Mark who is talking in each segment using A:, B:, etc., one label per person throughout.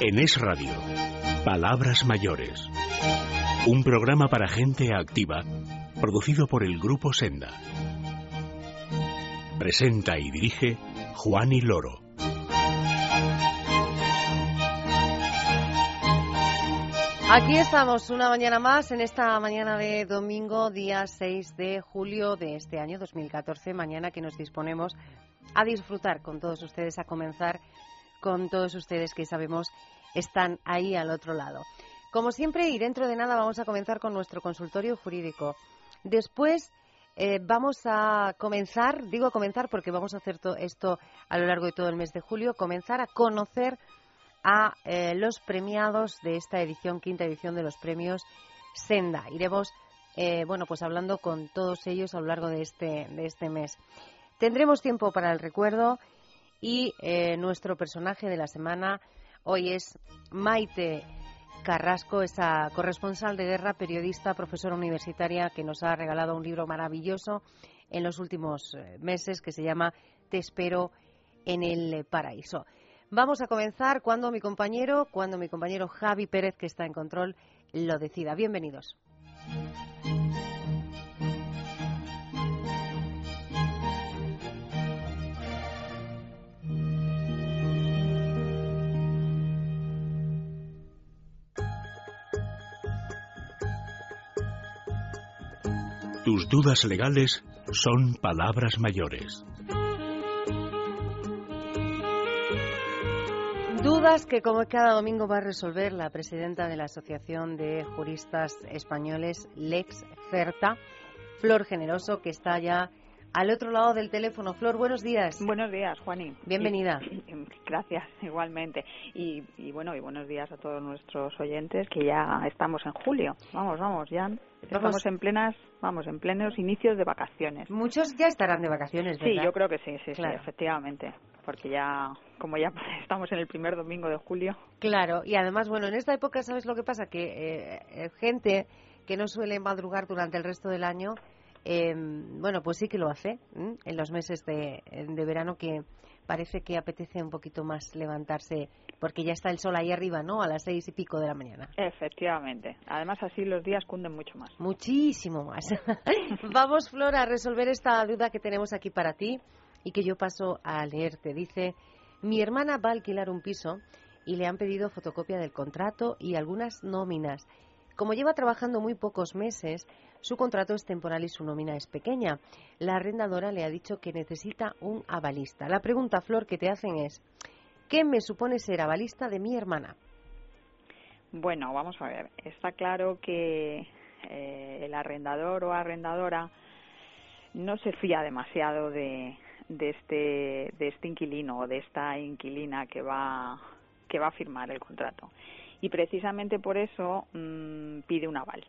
A: En Es Radio, Palabras Mayores. Un programa para gente activa, producido por el Grupo Senda. Presenta y dirige Juan y Loro.
B: Aquí estamos una mañana más, en esta mañana de domingo, día 6 de julio de este año 2014, mañana que nos disponemos a disfrutar con todos ustedes, a comenzar con todos ustedes que sabemos están ahí al otro lado. Como siempre, y dentro de nada vamos a comenzar con nuestro consultorio jurídico. Después eh, vamos a comenzar, digo comenzar porque vamos a hacer esto a lo largo de todo el mes de julio, comenzar a conocer a eh, los premiados de esta edición, quinta edición de los premios Senda. Iremos, eh, bueno, pues hablando con todos ellos a lo largo de este, de este mes. Tendremos tiempo para el recuerdo y eh, nuestro personaje de la semana hoy es Maite Carrasco, esa corresponsal de guerra, periodista, profesora universitaria que nos ha regalado un libro maravilloso en los últimos meses que se llama Te espero en el paraíso. Vamos a comenzar cuando mi compañero, cuando mi compañero Javi Pérez, que está en control, lo decida. Bienvenidos.
A: Tus dudas legales son palabras mayores.
B: Dudas que como cada domingo va a resolver la presidenta de la Asociación de Juristas Españoles, Lex Certa, Flor Generoso, que está ya al otro lado del teléfono. Flor, buenos días.
C: Buenos días, Juaní.
B: Bienvenida.
C: gracias, igualmente. Y, bueno, y buenos días a todos nuestros oyentes, que ya estamos en julio. Vamos, vamos, ya estamos en plenas, vamos, en plenos inicios de vacaciones.
B: Muchos ya estarán de vacaciones, ¿verdad?
C: Sí, yo creo que sí, sí, sí, efectivamente porque ya, como ya estamos en el primer domingo de julio.
B: Claro, y además, bueno, en esta época, ¿sabes lo que pasa? Que eh, eh, gente que no suele madrugar durante el resto del año, em, bueno, pues sí que lo hace en los meses de, de verano que parece que apetece un poquito más levantarse porque ya está el sol ahí arriba, ¿no? A las seis y pico de la mañana.
C: Efectivamente. Además, así los días cunden mucho más.
B: Muchísimo más. Vamos, Flora, a resolver esta duda que tenemos aquí para ti y que yo paso a leerte. Dice, mi hermana va a alquilar un piso y le han pedido fotocopia del contrato y algunas nóminas. Como lleva trabajando muy pocos meses, su contrato es temporal y su nómina es pequeña. La arrendadora le ha dicho que necesita un avalista. La pregunta, Flor, que te hacen es, ¿qué me supone ser avalista de mi hermana?
C: Bueno, vamos a ver. Está claro que eh, el arrendador o arrendadora no se fía demasiado de, de este de este inquilino o de esta inquilina que va que va a firmar el contrato y precisamente por eso mm, pide un aval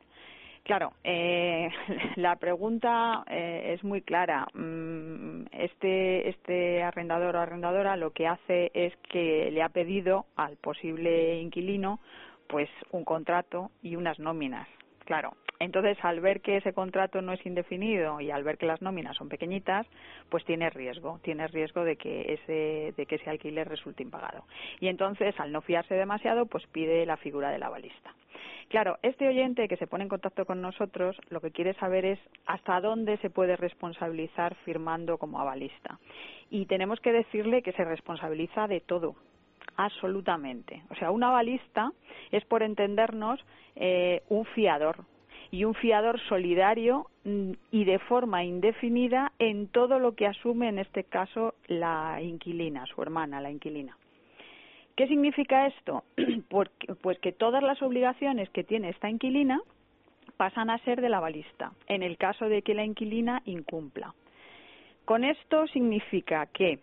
C: claro eh, la pregunta eh, es muy clara. Mm, este este arrendador o arrendadora lo que hace es que le ha pedido al posible inquilino pues un contrato y unas nóminas. Claro entonces, al ver que ese contrato no es indefinido y al ver que las nóminas son pequeñitas, pues tiene riesgo, tiene riesgo de que ese, de que ese alquiler resulte impagado. Y entonces, al no fiarse demasiado, pues pide la figura del avalista. Claro, este oyente que se pone en contacto con nosotros lo que quiere saber es hasta dónde se puede responsabilizar firmando como avalista. Y tenemos que decirle que se responsabiliza de todo, absolutamente. O sea, un avalista es, por entendernos, eh, un fiador, y un fiador solidario mm, y de forma indefinida en todo lo que asume en este caso la inquilina, su hermana, la inquilina. ¿Qué significa esto? pues que todas las obligaciones que tiene esta inquilina pasan a ser de la balista, en el caso de que la inquilina incumpla. Con esto significa que,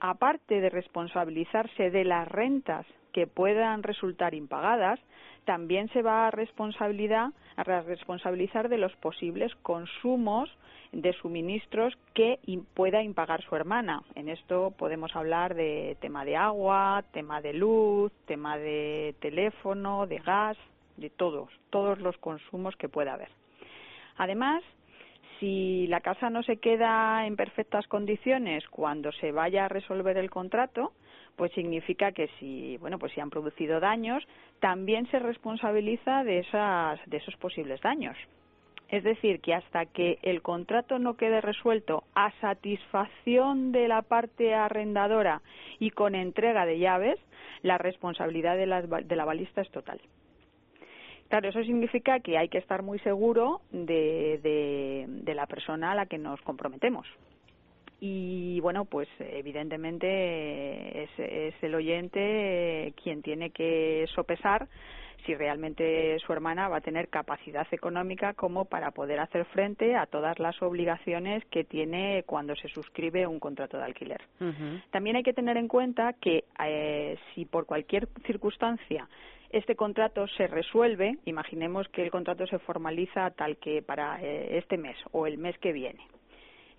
C: aparte de responsabilizarse de las rentas que puedan resultar impagadas, también se va a, responsabilidad, a responsabilizar de los posibles consumos de suministros que pueda impagar su hermana. En esto podemos hablar de tema de agua, tema de luz, tema de teléfono, de gas, de todos, todos los consumos que pueda haber. Además, si la casa no se queda en perfectas condiciones cuando se vaya a resolver el contrato, pues significa que si, bueno, pues si han producido daños, también se responsabiliza de, esas, de esos posibles daños. Es decir, que hasta que el contrato no quede resuelto a satisfacción de la parte arrendadora y con entrega de llaves, la responsabilidad de la, de la balista es total. Claro, eso significa que hay que estar muy seguro de, de, la persona a la que nos comprometemos y bueno pues evidentemente es, es, el oyente quien tiene que sopesar si realmente su hermana va a tener capacidad económica como para poder hacer frente a todas las obligaciones que tiene cuando se suscribe un contrato de alquiler. También hay que tener en cuenta que eh, si por cualquier circunstancia este contrato se resuelve, imaginemos que el contrato se formaliza tal que para eh, este mes o el mes que viene.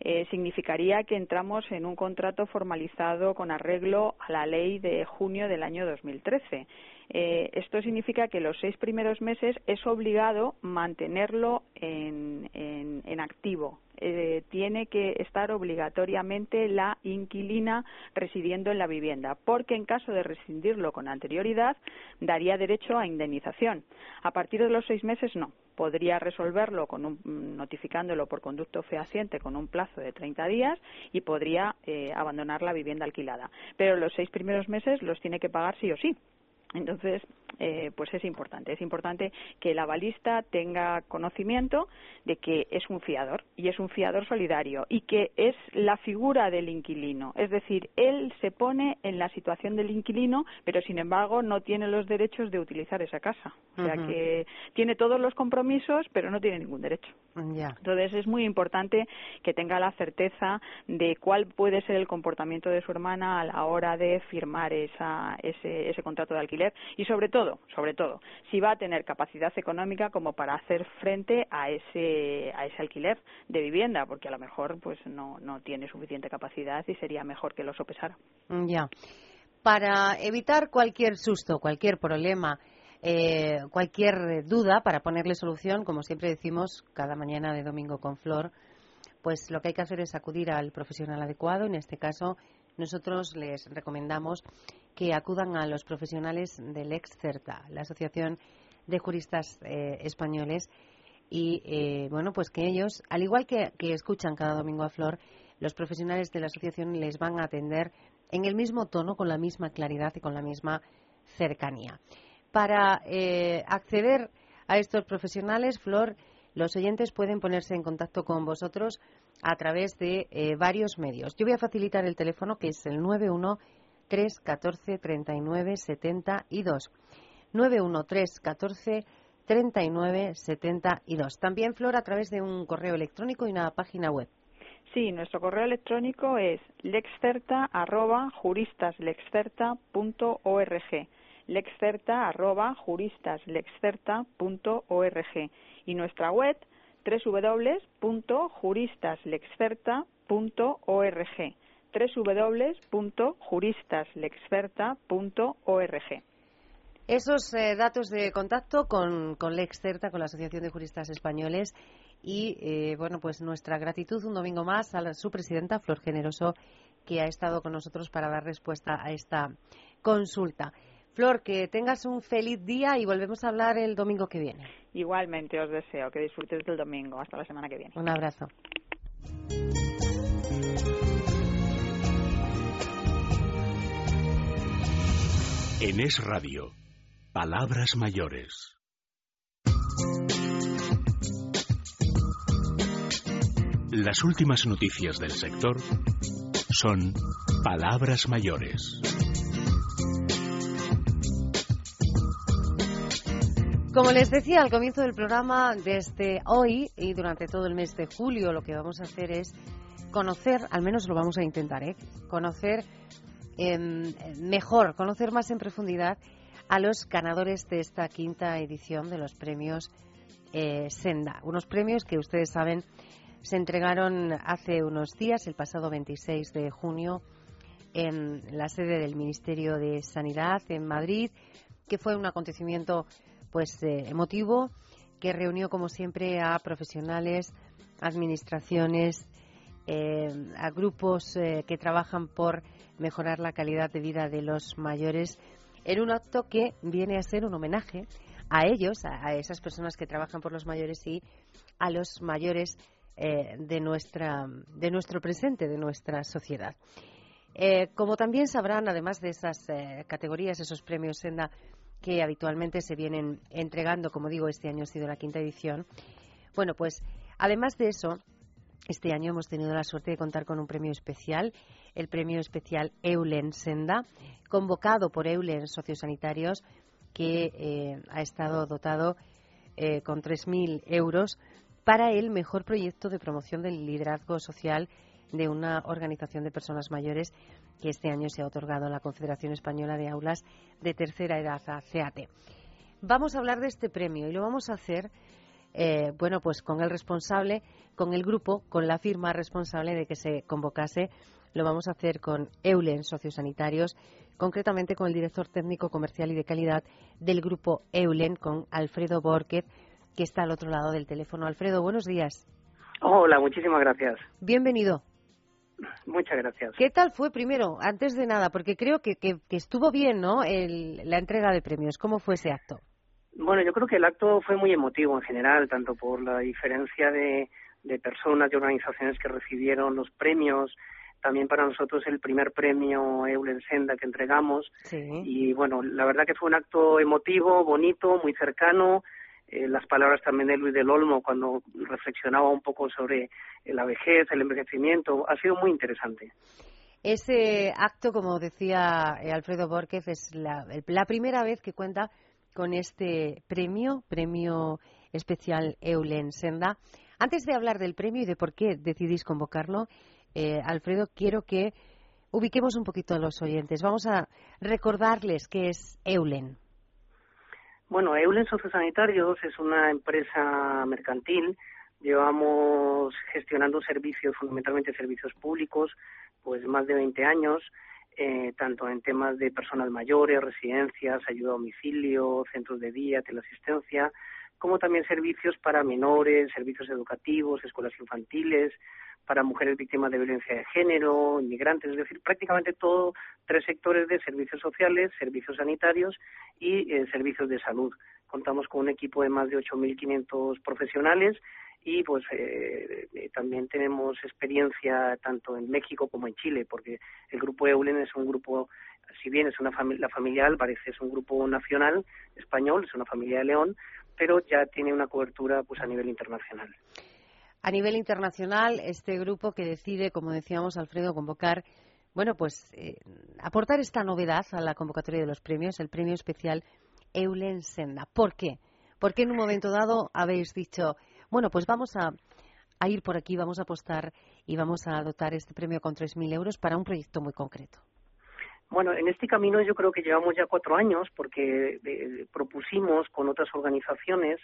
C: Eh, significaría que entramos en un contrato formalizado con arreglo a la ley de junio del año 2013. Eh, esto significa que los seis primeros meses es obligado mantenerlo en, en activo, eh, tiene que estar obligatoriamente la inquilina residiendo en la vivienda, porque en caso de rescindirlo con anterioridad daría derecho a indemnización. A partir de los seis meses no. Podría resolverlo con un, notificándolo por conducto fehaciente con un plazo de 30 días y podría eh, abandonar la vivienda alquilada. Pero los seis primeros meses los tiene que pagar sí o sí entonces, eh, pues es importante. Es importante que el avalista tenga conocimiento de que es un fiador y es un fiador solidario y que es la figura del inquilino. Es decir, él se pone en la situación del inquilino, pero sin embargo no tiene los derechos de utilizar esa casa. O sea que tiene todos los compromisos, pero no tiene ningún derecho. Entonces es muy importante que tenga la certeza de cuál puede ser el comportamiento de su hermana a la hora de firmar esa, ese, ese contrato de alquiler y sobre todo, sobre todo, si va a tener capacidad económica como para hacer frente a ese, a ese alquiler de vivienda, porque a lo mejor pues no, no tiene suficiente capacidad y sería mejor que lo sopesara.
B: Ya. Para evitar cualquier susto, cualquier problema, eh, cualquier duda, para ponerle solución, como siempre decimos cada mañana de domingo con Flor, pues lo que hay que hacer es acudir al profesional adecuado. En este caso, nosotros les recomendamos que acudan a los profesionales del EXCERTA, la Asociación de Juristas eh, Españoles, y eh, bueno, pues que ellos, al igual que, escuchan cada domingo a Flor, los profesionales de la asociación les van a atender en el mismo tono, con la misma claridad y con la misma cercanía. Para eh, acceder a estos profesionales, Flor, los oyentes pueden ponerse en contacto con vosotros a través de varios medios. Yo voy a facilitar el teléfono que es el 91 3 14 39 72. 913 14 39 72. También, Flor, a través de un correo electrónico y una página web.
C: Sí, nuestro correo electrónico es lexcerta.juristaslexcerta.org lexcerta.juristaslexcerta.org y nuestra web www.juristaslexcerta.org www.juristaslexperta.org.
B: Esos eh, datos de contacto con, con Lexperta, con la Asociación de Juristas Españoles, y eh, bueno, pues nuestra gratitud un domingo más a su presidenta, Flor Generoso, que ha estado con nosotros para dar respuesta a esta consulta. Flor, que tengas un feliz día y volvemos a hablar el domingo que viene.
C: Igualmente os deseo que disfrutes del domingo. Hasta la semana que viene.
B: Un abrazo.
A: En Es Radio, Palabras Mayores. Las últimas noticias del sector son Palabras Mayores.
B: Como les decía al comienzo del programa, desde hoy y durante todo el mes de julio lo que vamos a hacer es conocer, al menos lo vamos a intentar, ¿eh? conocer Em, mejor, conocer más en profundidad a los ganadores de esta quinta edición de los premios eh, Senda. Unos premios que ustedes saben se entregaron hace unos días, el pasado 26 de junio, en la sede del Ministerio de Sanidad en Madrid, que fue un acontecimiento pues eh, emotivo que reunió como siempre a profesionales, administraciones eh, a grupos que trabajan por mejorar la calidad de vida de los mayores en un acto que viene a ser un homenaje a ellos, a, esas personas que trabajan por los mayores y a los mayores eh, de, nuestra, de nuestro presente, de nuestra sociedad. como también sabrán, además de esas categorías, esos premios Senda que habitualmente se vienen entregando, como digo, este año ha sido la quinta edición, bueno, pues además de eso, este año hemos tenido la suerte de contar con un premio especial, el premio especial Eulen Senda, convocado por Eulen Sociosanitarios, que eh, ha estado dotado eh, con 3.000 euros para el mejor proyecto de promoción del liderazgo social de una organización de personas mayores que este año se ha otorgado a la Confederación Española de Aulas de Tercera Edad, a CEATE. Vamos a hablar de este premio y lo vamos a hacer eh, bueno, pues con el responsable, con el grupo, con la firma responsable de que se convocase. Lo vamos a hacer con Eulen Sociosanitarios, concretamente con el director técnico comercial y de calidad del grupo Eulen, con Alfredo Borquez, que está al otro lado del teléfono. Alfredo, buenos días.
D: Hola, muchísimas gracias.
B: Bienvenido.
D: Muchas gracias.
B: ¿Qué tal fue primero, antes de nada? Porque creo que, que, estuvo bien, ¿no? la entrega de premios. ¿Cómo fue ese acto?
D: Bueno, yo creo que el acto fue muy emotivo en general, tanto por la diferencia de, de personas y organizaciones que recibieron los premios, también para nosotros el primer premio Eulen Senda que entregamos. Y bueno, la verdad que fue un acto emotivo, bonito, muy cercano. Eh, las palabras también de Luis del Olmo cuando reflexionaba un poco sobre la vejez, el envejecimiento, ha sido muy interesante.
B: Ese acto, como decía eh, Alfredo Borquez, es la, la primera vez que cuenta con este premio, premio especial Eulen Senda. Antes de hablar del premio y de por qué decidís convocarlo, eh, Alfredo, quiero que ubiquemos un poquito a los oyentes. Vamos a recordarles qué es Eulen.
D: Bueno, Eulen Sociosanitarios es una empresa mercantil. Llevamos gestionando servicios, fundamentalmente servicios públicos, pues más de 20 años eh, tanto en temas de personas mayores, residencias, ayuda a domicilio, centros de día, teleasistencia, como también servicios para menores, servicios educativos, escuelas infantiles, para mujeres víctimas de violencia de género, inmigrantes, es decir, prácticamente todo, tres sectores de servicios sociales, servicios sanitarios y eh, servicios de salud. Contamos con un equipo de más de 8.500 profesionales y pues eh, eh, también tenemos experiencia tanto en México como en Chile porque el grupo Eulen es un grupo si bien es una familia la familia Álvarez es un grupo nacional español es una familia de León pero ya tiene una cobertura pues a nivel internacional
B: a nivel internacional este grupo que decide como decíamos Alfredo convocar bueno pues eh, aportar esta novedad a la convocatoria de los premios el premio especial Eulen Senda ¿por qué? porque en un momento dado habéis dicho bueno, pues vamos a, ir por aquí, vamos a apostar y vamos a dotar este premio con 3.000 euros para un proyecto muy concreto.
D: Bueno, en este camino yo creo que llevamos ya cuatro años porque eh, propusimos con otras organizaciones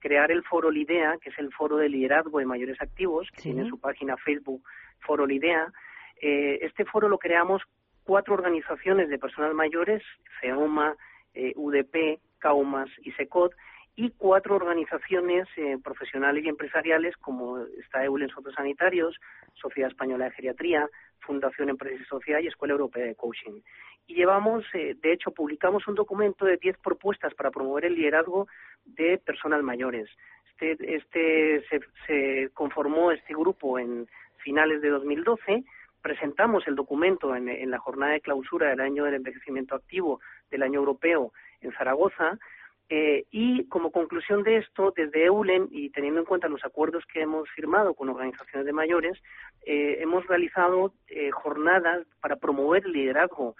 D: crear el Foro Lidea, que es el Foro de Liderazgo de Mayores Activos, que tiene su página Facebook Foro Lidea. Eh, este foro lo creamos cuatro organizaciones de personas mayores, FEOMA, eh, UDP, CAUMAS y SECOD, y cuatro organizaciones eh, profesionales y empresariales como está Eulen Sanitarios, Sociedad Española de Geriatría, Fundación Empresa y Sociedad y Escuela Europea de Coaching. Y llevamos, eh, de hecho, publicamos un documento de diez propuestas para promover el liderazgo de personas mayores. Este, este se, se conformó este grupo en finales de 2012 presentamos el documento en, en, la jornada de clausura del año del envejecimiento activo del año europeo en Zaragoza eh, y como conclusión de esto, desde EULEN y teniendo en cuenta los acuerdos que hemos firmado con organizaciones de mayores, eh, hemos realizado eh, jornadas para promover el liderazgo.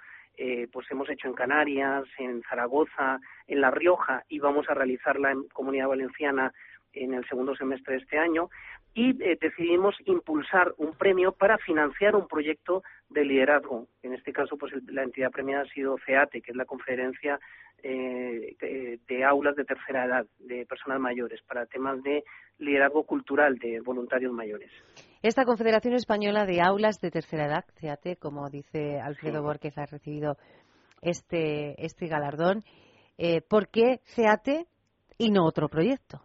D: pues hemos hecho en Canarias, en Zaragoza, en La Rioja y vamos a realizarla en Comunidad Valenciana en el segundo semestre de este año y decidimos impulsar un premio para financiar un proyecto de liderazgo. En este caso, pues la entidad premiada ha sido CEATE, que es la Conferencia eh, de, aulas de tercera edad, de personas mayores, para temas de liderazgo cultural de voluntarios mayores.
B: Esta Confederación Española de Aulas de Tercera Edad, CEATE, como dice Alfredo Borquez, ha recibido este, este galardón. Eh, ¿Por qué CEATE y no otro proyecto?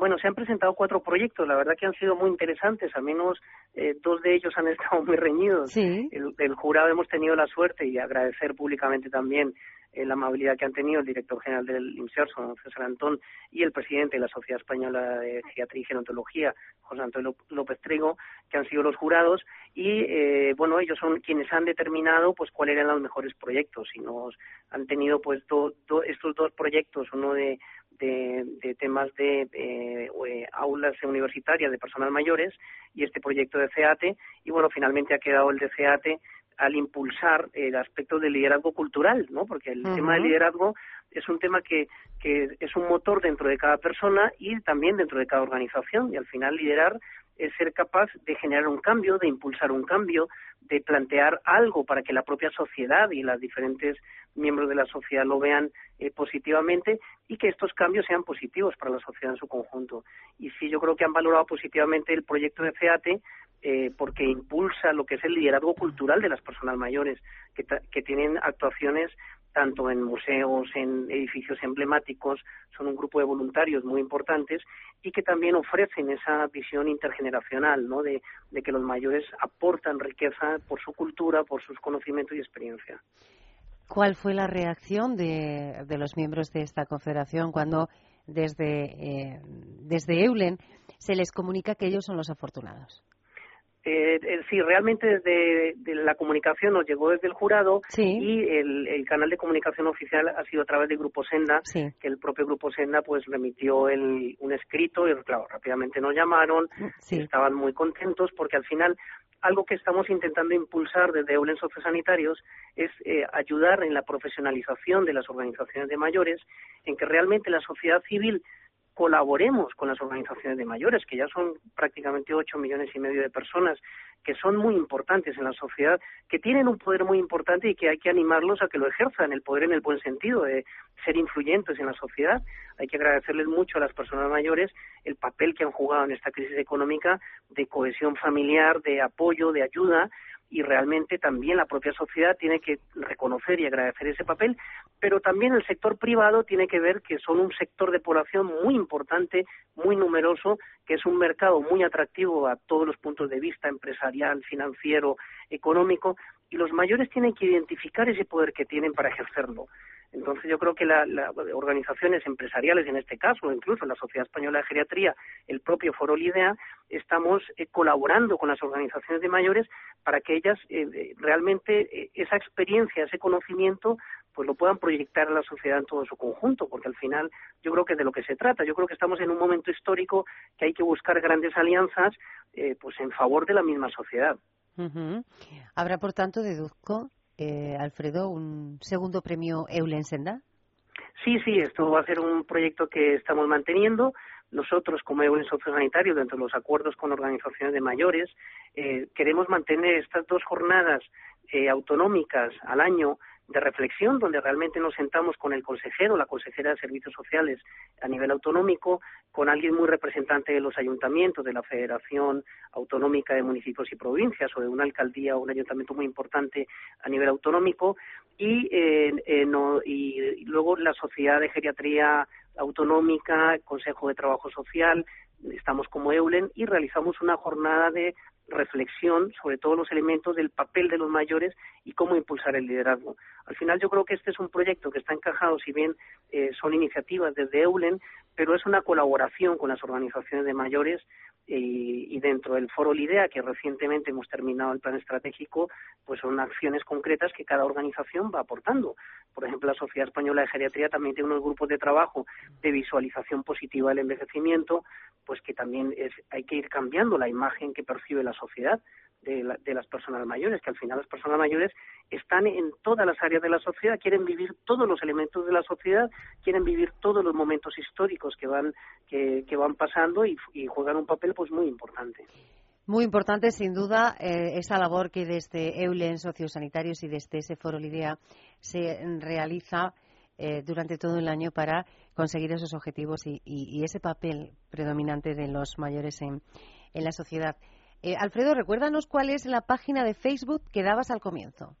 D: Bueno, se han presentado cuatro proyectos, la verdad que han sido muy interesantes, al menos eh, dos de ellos han estado muy reñidos.
B: Sí.
D: El, jurado hemos tenido la suerte y agradecer públicamente también eh, la amabilidad que han tenido el director general del IMSERSO, César Antón, y el presidente de la Sociedad Española de Geriatría y Gerontología, José Antonio López Trigo, que han sido los jurados y eh, bueno ellos son quienes han determinado pues cuáles eran los mejores proyectos y nos han tenido pues estos dos proyectos uno de de, temas de eh, aulas universitarias de personas mayores y este proyecto de CEATE. Y bueno finalmente ha quedado el de CEATE al impulsar el aspecto del liderazgo cultural, ¿no? Porque el tema del liderazgo es un tema que, que es un motor dentro de cada persona y también dentro de cada organización. Y al final liderar es ser capaz de generar un cambio, de impulsar un cambio, de plantear algo para que la propia sociedad y las diferentes miembros de la sociedad lo vean eh, positivamente y que estos cambios sean positivos para la sociedad en su conjunto. Y sí, yo creo que han valorado positivamente el proyecto de FEATE eh, porque impulsa lo que es el liderazgo cultural de las personas mayores, que, que tienen actuaciones tanto en museos, en edificios emblemáticos, son un grupo de voluntarios muy importantes y que también ofrecen esa visión intergeneracional, ¿no? De, que los mayores aportan riqueza por su cultura, por sus conocimientos y experiencia.
B: ¿Cuál fue la reacción de, los miembros de esta confederación cuando desde, eh, desde Eulen se les comunica que ellos son los afortunados?
D: Eh, eh, sí, realmente desde la comunicación nos llegó desde el jurado y el, canal de comunicación oficial ha sido a través del Grupo Senda, que el propio Grupo Senda pues remitió el, un escrito y claro, rápidamente nos llamaron, estaban muy contentos porque al final algo que estamos intentando impulsar desde Eulen Sociosanitarios es eh, ayudar en la profesionalización de las organizaciones de mayores, en que realmente la sociedad civil colaboremos con las organizaciones de mayores, que ya son prácticamente ocho millones y medio de personas, que son muy importantes en la sociedad, que tienen un poder muy importante y que hay que animarlos a que lo ejerzan, el poder en el buen sentido, de ser influyentes en la sociedad. Hay que agradecerles mucho a las personas mayores el papel que han jugado en esta crisis económica de cohesión familiar, de apoyo, de ayuda, y realmente también la propia sociedad tiene que reconocer y agradecer ese papel, pero también el sector privado tiene que ver que son un sector de población muy importante, muy numeroso, que es un mercado muy atractivo a todos los puntos de vista empresarial, financiero, económico, y los mayores tienen que identificar ese poder que tienen para ejercerlo. Entonces yo creo que las organizaciones empresariales, en este caso, incluso la Sociedad Española de Geriatría, el propio Foro Lidea, estamos eh, colaborando con las organizaciones de mayores para que ellas eh, eh, realmente esa experiencia, ese conocimiento, pues lo puedan proyectar a la sociedad en todo su conjunto, porque al final yo creo que de lo que se trata. Yo creo que estamos en un momento histórico que hay que buscar grandes alianzas, pues en favor de la misma sociedad.
B: Habrá, por tanto, deduzco, eh, Alfredo, un segundo premio Eulen Senda.
D: Sí, sí, esto va a ser un proyecto que estamos manteniendo. Nosotros, como Eulen Sociosanitario, dentro de los acuerdos con organizaciones de mayores, eh, queremos mantener estas dos jornadas eh, autonómicas al año de reflexión, donde realmente nos sentamos con el consejero, la consejera de Servicios Sociales a nivel autonómico, con alguien muy representante de los ayuntamientos, de la Federación Autonómica de Municipios y Provincias, o de una alcaldía o un ayuntamiento muy importante a nivel autonómico, y, eh, eh, y luego la Sociedad de Geriatría Autonómica, Consejo de Trabajo Social, estamos como EULEN y realizamos una jornada de reflexión sobre todos los elementos del papel de los mayores y cómo impulsar el liderazgo. Al final yo creo que este es un proyecto que está encajado, si bien eh, son iniciativas desde EULEN, pero es una colaboración con las organizaciones de mayores y, dentro del foro LIDEA, que recientemente hemos terminado el plan estratégico, pues son acciones concretas que cada organización va aportando. Por ejemplo, la Sociedad Española de Geriatría también tiene unos grupos de trabajo de visualización positiva del envejecimiento, pues que también es, hay que ir cambiando la imagen que percibe la sociedad de, de, las personas mayores, que al final las personas mayores están en todas las áreas de la sociedad, quieren vivir todos los elementos de la sociedad, quieren vivir todos los momentos históricos que van, que, que van pasando y, juegan un papel pues muy importante.
B: Muy importante, sin duda, eh, esa labor que desde Eulen Sociosanitarios y desde ese Foro Lidea se realiza eh, durante todo el año para conseguir esos objetivos y, y, ese papel predominante de los mayores en, en la sociedad. Eh, Alfredo, recuérdanos cuál es la página de Facebook que dabas al comienzo.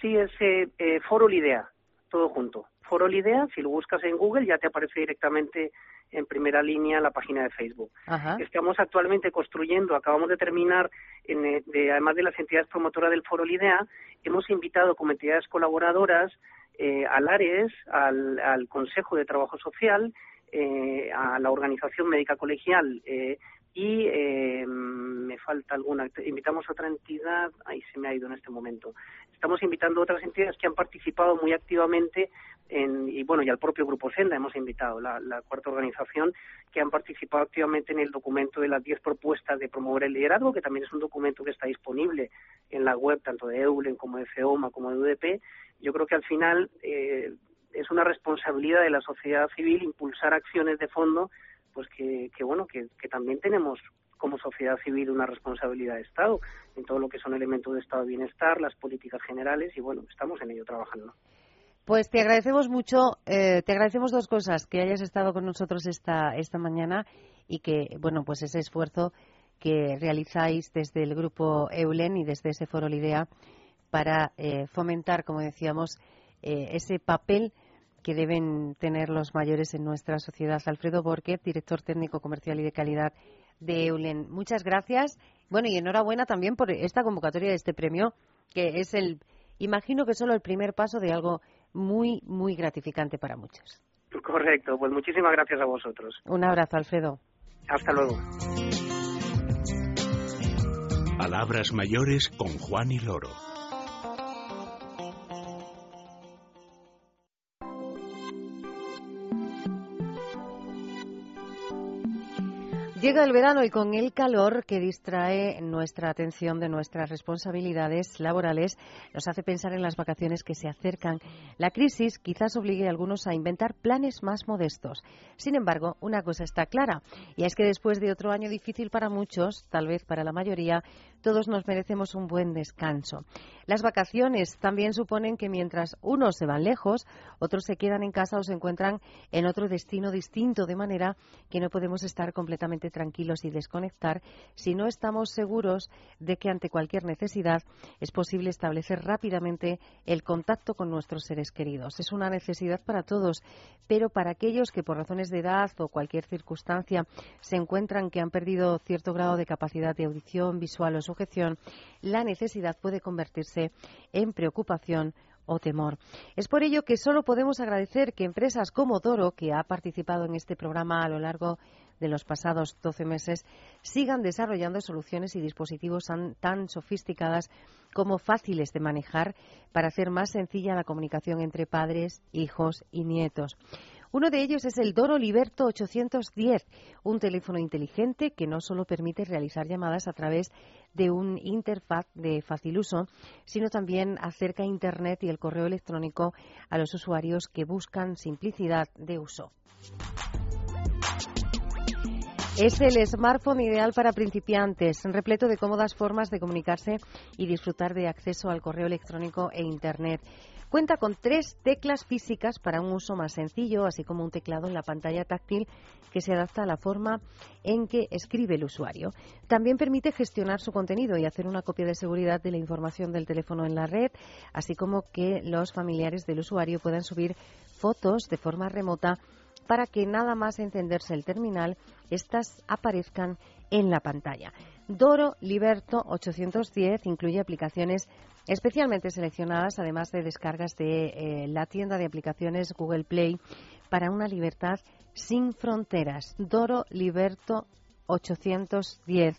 D: Sí, es eh, eh, Foro Lidea. todo junto. Foro Lidea, si lo buscas en Google ya te aparece directamente en primera línea la página de Facebook. Estamos actualmente construyendo, acabamos de terminar, en, eh, de, además de las entidades promotoras del Foro Lidea, hemos invitado como entidades colaboradoras eh, al ARES, al, al, Consejo de Trabajo Social, eh, a la Organización Médica Colegial eh, y eh, me falta alguna. Invitamos a otra entidad, ahí se me ha ido en este momento. Estamos invitando a otras entidades que han participado muy activamente en, y bueno, y al propio Grupo Senda hemos invitado, la, cuarta organización, que han participado activamente en el documento de las diez propuestas de promover el liderazgo, que también es un documento que está disponible en la web tanto de EULEN como de FEOMA como de UDP. Yo creo que al final eh, es una responsabilidad de la sociedad civil impulsar acciones de fondo pues que, bueno, que, también tenemos como sociedad civil una responsabilidad de Estado en todo lo que son elementos de Estado de bienestar, las políticas generales y bueno, estamos en ello trabajando.
B: Pues te agradecemos mucho, eh, te agradecemos dos cosas, que hayas estado con nosotros esta, esta mañana y que, bueno, pues ese esfuerzo que realizáis desde el grupo EULEN y desde ese foro LIDEA para eh, fomentar, como decíamos, eh, ese papel que deben tener los mayores en nuestra sociedad. Alfredo Borquez, director técnico comercial y de calidad de Eulen. Muchas gracias. Bueno, y enhorabuena también por esta convocatoria de este premio, que es el, imagino que solo el primer paso de algo muy, muy gratificante para muchos.
D: Correcto, pues muchísimas gracias a vosotros.
B: Un abrazo, Alfredo.
D: Hasta luego.
A: Palabras mayores con Juan y Loro.
B: Llega el verano y con el calor que distrae nuestra atención de nuestras responsabilidades laborales nos hace pensar en las vacaciones que se acercan. La crisis quizás obligue a algunos a inventar planes más modestos. Sin embargo, una cosa está clara y es que después de otro año difícil para muchos, tal vez para la mayoría, todos nos merecemos un buen descanso. Las vacaciones también suponen que mientras unos se van lejos, otros se quedan en casa o se encuentran en otro destino distinto, de manera que no podemos estar completamente tranquilos y desconectar si no estamos seguros de que ante cualquier necesidad es posible establecer rápidamente el contacto con nuestros seres queridos. Es una necesidad para todos, pero para aquellos que por razones de edad o cualquier circunstancia se encuentran que han perdido cierto grado de capacidad de audición, visual o la necesidad puede convertirse en preocupación o temor. Es por ello que solo podemos agradecer que empresas como Doro, que ha participado en este programa a lo largo de los pasados 12 meses sigan desarrollando soluciones y dispositivos tan, sofisticadas como fáciles de manejar para hacer más sencilla la comunicación entre padres, hijos y nietos. Uno de ellos es el Doro Liberto 810, un teléfono inteligente que no solo permite realizar llamadas a través de un interfaz de fácil uso, sino también acerca Internet y el correo electrónico a los usuarios que buscan simplicidad de uso. Es el smartphone ideal para principiantes, repleto de cómodas formas de comunicarse y disfrutar de acceso al correo electrónico e Internet. Cuenta con tres teclas físicas para un uso más sencillo, así como un teclado en la pantalla táctil que se adapta a la forma en que escribe el usuario. También permite gestionar su contenido y hacer una copia de seguridad de la información del teléfono en la red, así como que los familiares del usuario puedan subir fotos de forma remota para que nada más encenderse el terminal, estas aparezcan en la pantalla. Doro Liberto 810 incluye aplicaciones especialmente seleccionadas, además de descargas de eh, la tienda de aplicaciones Google Play para una libertad sin fronteras. Doro Liberto 810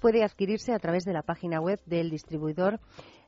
B: puede adquirirse a través de la página web del distribuidor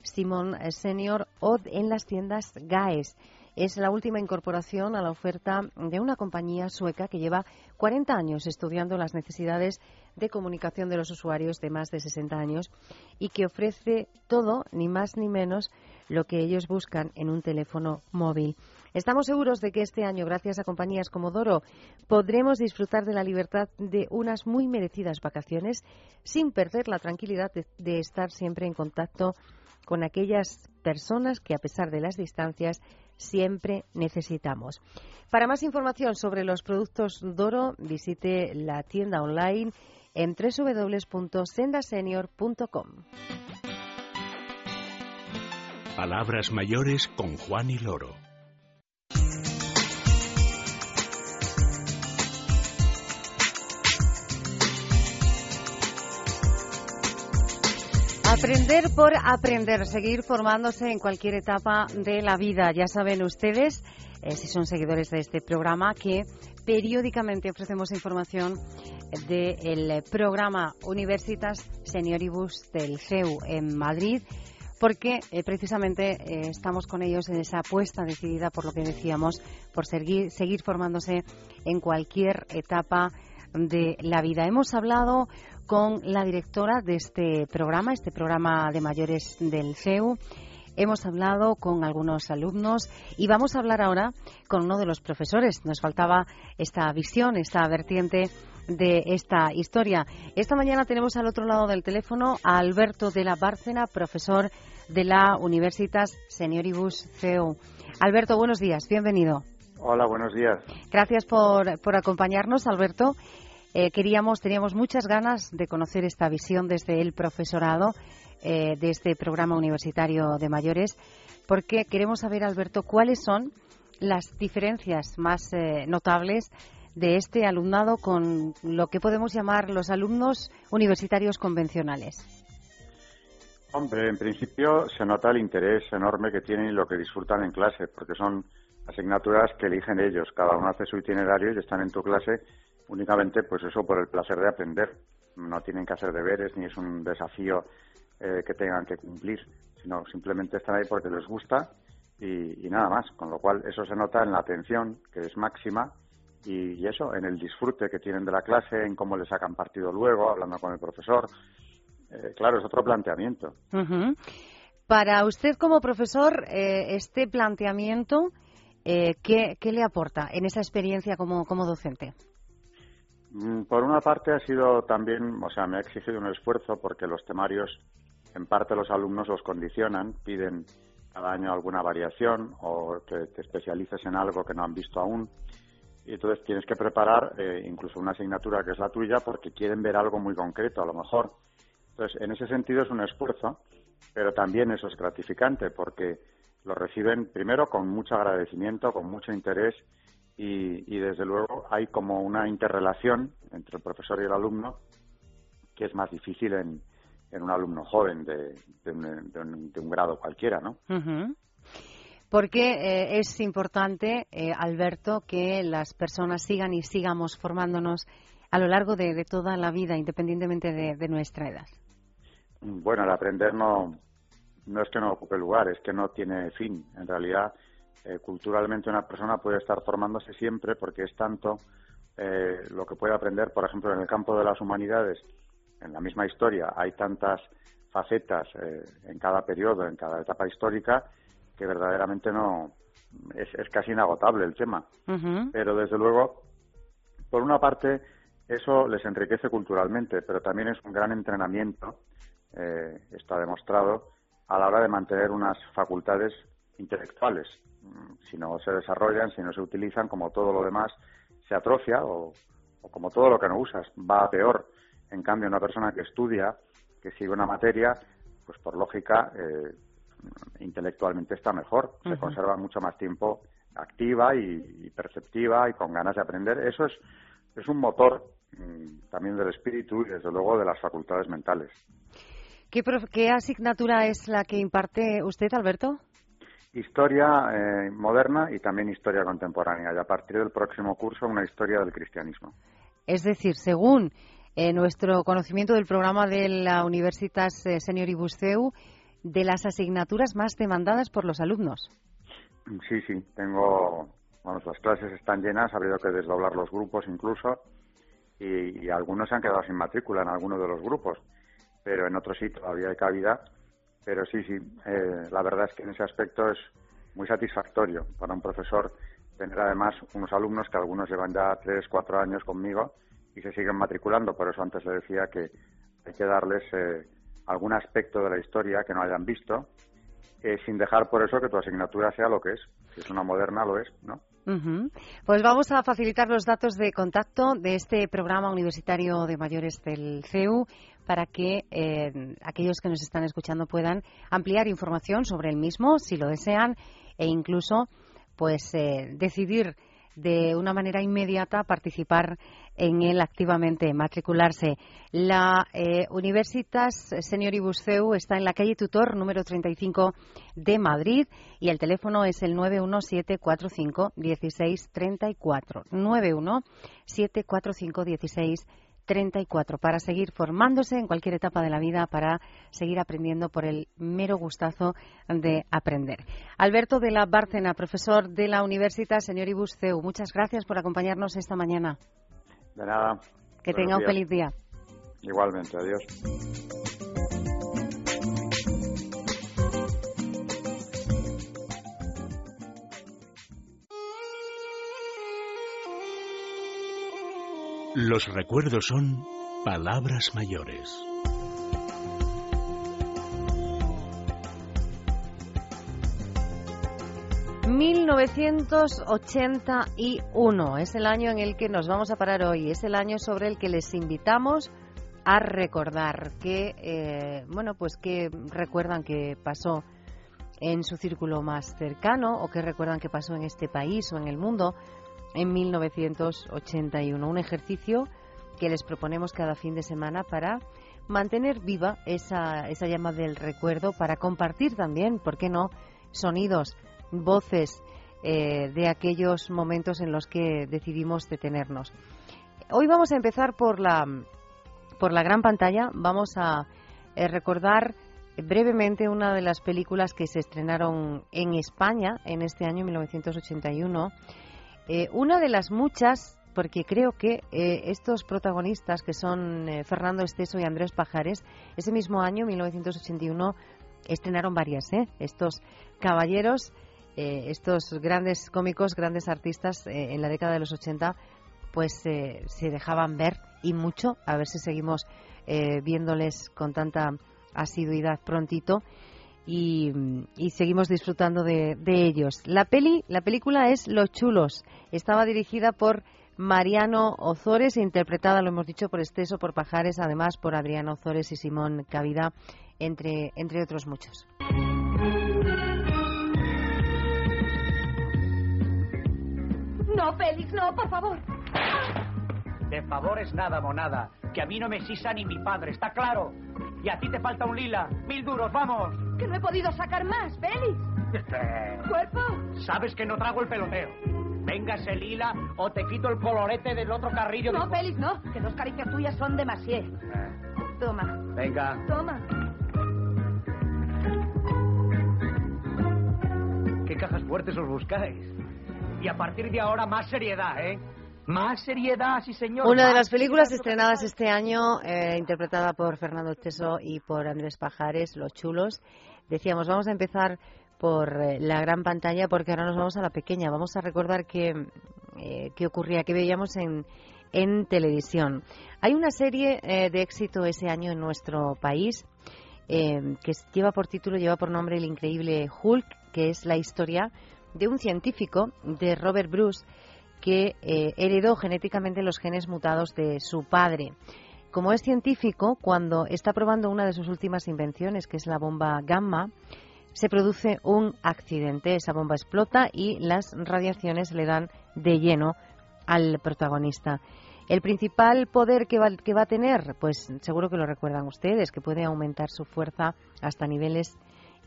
B: Simon Senior o en las tiendas GAES. Es la última incorporación a la oferta de una compañía sueca que lleva 40 años estudiando las necesidades de comunicación de los usuarios de más de 60 años y que ofrece todo, ni más ni menos, lo que ellos buscan en un teléfono móvil. Estamos seguros de que este año, gracias a compañías como Doro, podremos disfrutar de la libertad de unas muy merecidas vacaciones sin perder la tranquilidad de, de estar siempre en contacto con aquellas personas que, a pesar de las distancias, siempre necesitamos. Para más información sobre los productos Doro, visite la tienda online en www.sendasenior.com.
A: Palabras mayores con Juan y Loro.
B: Aprender por aprender, seguir formándose en cualquier etapa de la vida. Ya saben ustedes, eh, si son seguidores de este programa, que periódicamente ofrecemos información del programa Universitas Senioribus del CEU en Madrid porque eh, precisamente eh, estamos con ellos en esa apuesta decidida por lo que decíamos, por seguir, seguir formándose en cualquier etapa de la vida. Hemos hablado con la directora de este programa, este programa de mayores del CEU. Hemos hablado con algunos alumnos y vamos a hablar ahora con uno de los profesores. Nos faltaba esta visión, esta vertiente de esta historia. Esta mañana tenemos al otro lado del teléfono a Alberto de la Bárcena, profesor de la Universitas Senioribus CEU. Alberto, buenos días, bienvenido.
E: Hola, buenos días.
B: Gracias por, por acompañarnos, Alberto. Eh, queríamos, teníamos muchas ganas de conocer esta visión desde el profesorado eh, de este programa universitario de mayores, porque queremos saber, Alberto, cuáles son las diferencias más eh, notables de este alumnado con lo que podemos llamar los alumnos universitarios convencionales.
E: Hombre, en principio se nota el interés enorme que tienen y lo que disfrutan en clase, porque son asignaturas que eligen ellos. Cada uno hace su itinerario y están en tu clase únicamente pues eso por el placer de aprender. No tienen que hacer deberes ni es un desafío eh, que tengan que cumplir, sino simplemente están ahí porque les gusta y, nada más. Con lo cual eso se nota en la atención, que es máxima, y, eso, en el disfrute que tienen de la clase, en cómo les sacan partido luego, hablando con el profesor. Eh, claro, es otro planteamiento.
B: Para usted como profesor, eh, este planteamiento, ¿qué, ¿qué, le aporta en esa experiencia como, como docente?
E: Mm, por una parte ha sido también, o sea, me ha exigido un esfuerzo porque los temarios, en parte los alumnos los condicionan, piden cada año alguna variación o que te especialices en algo que no han visto aún. Y entonces tienes que preparar eh, incluso una asignatura que es la tuya porque quieren ver algo muy concreto, a lo mejor. Entonces, en ese sentido es un esfuerzo, pero también eso es gratificante porque lo reciben primero con mucho agradecimiento, con mucho interés y, desde luego hay como una interrelación entre el profesor y el alumno que es más difícil en, en un alumno joven de, de, un, grado cualquiera, ¿no?
B: Porque eh, es importante, eh, Alberto, que las personas sigan y sigamos formándonos a lo largo de, toda la vida, independientemente de, nuestra edad.
E: Bueno, el aprender no, no es que no ocupe lugar, es que no tiene fin. En realidad, eh, culturalmente una persona puede estar formándose siempre porque es tanto eh, lo que puede aprender, por ejemplo, en el campo de las humanidades, en la misma historia, hay tantas facetas eh, en cada periodo, en cada etapa histórica, que verdaderamente no es, casi inagotable el tema. Pero desde luego, por una parte, eso les enriquece culturalmente, pero también es un gran entrenamiento, está demostrado, a la hora de mantener unas facultades intelectuales si no se desarrollan, si no se utilizan, como todo lo demás, se atrofia o, como todo lo que no usas, va a peor. En cambio, una persona que estudia, que sigue una materia, pues por lógica, eh, intelectualmente está mejor, se conserva mucho más tiempo activa y, perceptiva y con ganas de aprender. Eso es, es un motor mm, también del espíritu y desde luego de las facultades mentales.
B: ¿Qué asignatura es la que imparte usted, Alberto?
E: historia eh, moderna y también historia contemporánea. Y a partir del próximo curso, una historia del cristianismo.
B: Es decir, según eh, nuestro conocimiento del programa de la Universitas eh, CEU, de las asignaturas más demandadas por los alumnos.
E: Sí, sí, tengo, vamos, las clases están llenas, ha habido que desdoblar los grupos incluso, y, y algunos se han quedado sin matrícula en algunos de los grupos, pero en otros sí todavía hay cabida pero sí, sí, eh, la verdad es que en ese aspecto es muy satisfactorio para un profesor tener además unos alumnos que algunos llevan ya tres, cuatro años conmigo y se siguen matriculando. Por eso antes le decía que hay que darles eh, algún aspecto de la historia que no hayan visto, eh, sin dejar por eso que tu asignatura sea lo que es. Si es una moderna, lo es, ¿no?
B: Pues vamos a facilitar los datos de contacto de este programa universitario de mayores del CEU para que eh, aquellos que nos están escuchando puedan ampliar información sobre el mismo, si lo desean, e incluso pues eh, decidir de una manera inmediata participar en él activamente, matricularse. La eh, Universitas Senioribus CEU está en la calle Tutor número 35 de Madrid y el teléfono es el 917451634. 917451634. 34 para seguir formándose en cualquier etapa de la vida, para seguir aprendiendo por el mero gustazo de aprender. Alberto de la Bárcena, profesor de la Universidad Señor CEU, muchas gracias por acompañarnos esta mañana.
E: De nada.
B: Que tenga un feliz día.
E: Igualmente, adiós.
A: Los recuerdos son palabras mayores.
B: ...1981... es el año en el que nos vamos a parar hoy, es el año sobre el que les invitamos a recordar que, eh, bueno, pues que recuerdan que pasó en su círculo más cercano o que recuerdan que pasó en este país o en el mundo en 1981. Un ejercicio que les proponemos cada fin de semana para mantener viva esa, esa llama del recuerdo, para compartir también, ¿por qué no?, sonidos, voces eh, de aquellos momentos en los que decidimos detenernos. Hoy vamos a empezar por la, por la gran pantalla. Vamos a eh, recordar brevemente una de las películas que se estrenaron en España en este año 1981 eh, una de las muchas, porque creo que eh, estos protagonistas, que son eh, Fernando Esteso y Andrés Pajares, ese mismo año, 1981, estrenaron varias, estos caballeros, estos grandes cómicos, grandes artistas en la década de los 80, pues se dejaban ver y mucho, a ver si seguimos viéndoles con tanta asiduidad prontito y, seguimos disfrutando de, ellos. La peli, la película es Los Chulos. Estaba dirigida por Mariano Ozores, interpretada, lo hemos dicho, por Esteso, por Pajares, además por Adriano Ozores y Simón Cavida, entre, entre otros muchos.
F: No, Félix, no, por favor.
G: De favores nada, monada. Que a mí no me sisa ni mi padre, ¿está claro? Y a ti te falta un lila. Mil duros, vamos.
F: Que no he podido sacar más, Félix. ¿Cuerpo?
G: Sabes que no trago el peloteo. ese lila o te quito el colorete del otro carrillo.
F: No, Félix, no. Que dos caricias tuyas son demasiado. Eh. Toma.
G: Venga.
F: Toma.
G: ¿Qué cajas fuertes os buscáis? Y a partir de ahora más seriedad, ¿eh? Más seriedad, sí señor.
B: Una de las películas estrenadas este año, eh, interpretada por Fernando Teso y por Andrés Pajares, Los Chulos. Decíamos, vamos a empezar por eh, la gran pantalla porque ahora nos vamos a la pequeña. Vamos a recordar qué, eh, qué ocurría, qué veíamos en, en televisión. Hay una serie de éxito ese año en nuestro país que lleva por título, lleva por nombre El increíble Hulk, que es la historia de un científico, de Robert Bruce, que eh, heredó genéticamente los genes mutados de su padre. Como es científico, cuando está probando una de sus últimas invenciones, que es la bomba gamma, se produce un accidente. Esa bomba explota y las radiaciones le dan de lleno al protagonista. El principal poder que va, que va a tener, pues seguro que lo recuerdan ustedes, que puede aumentar su fuerza hasta niveles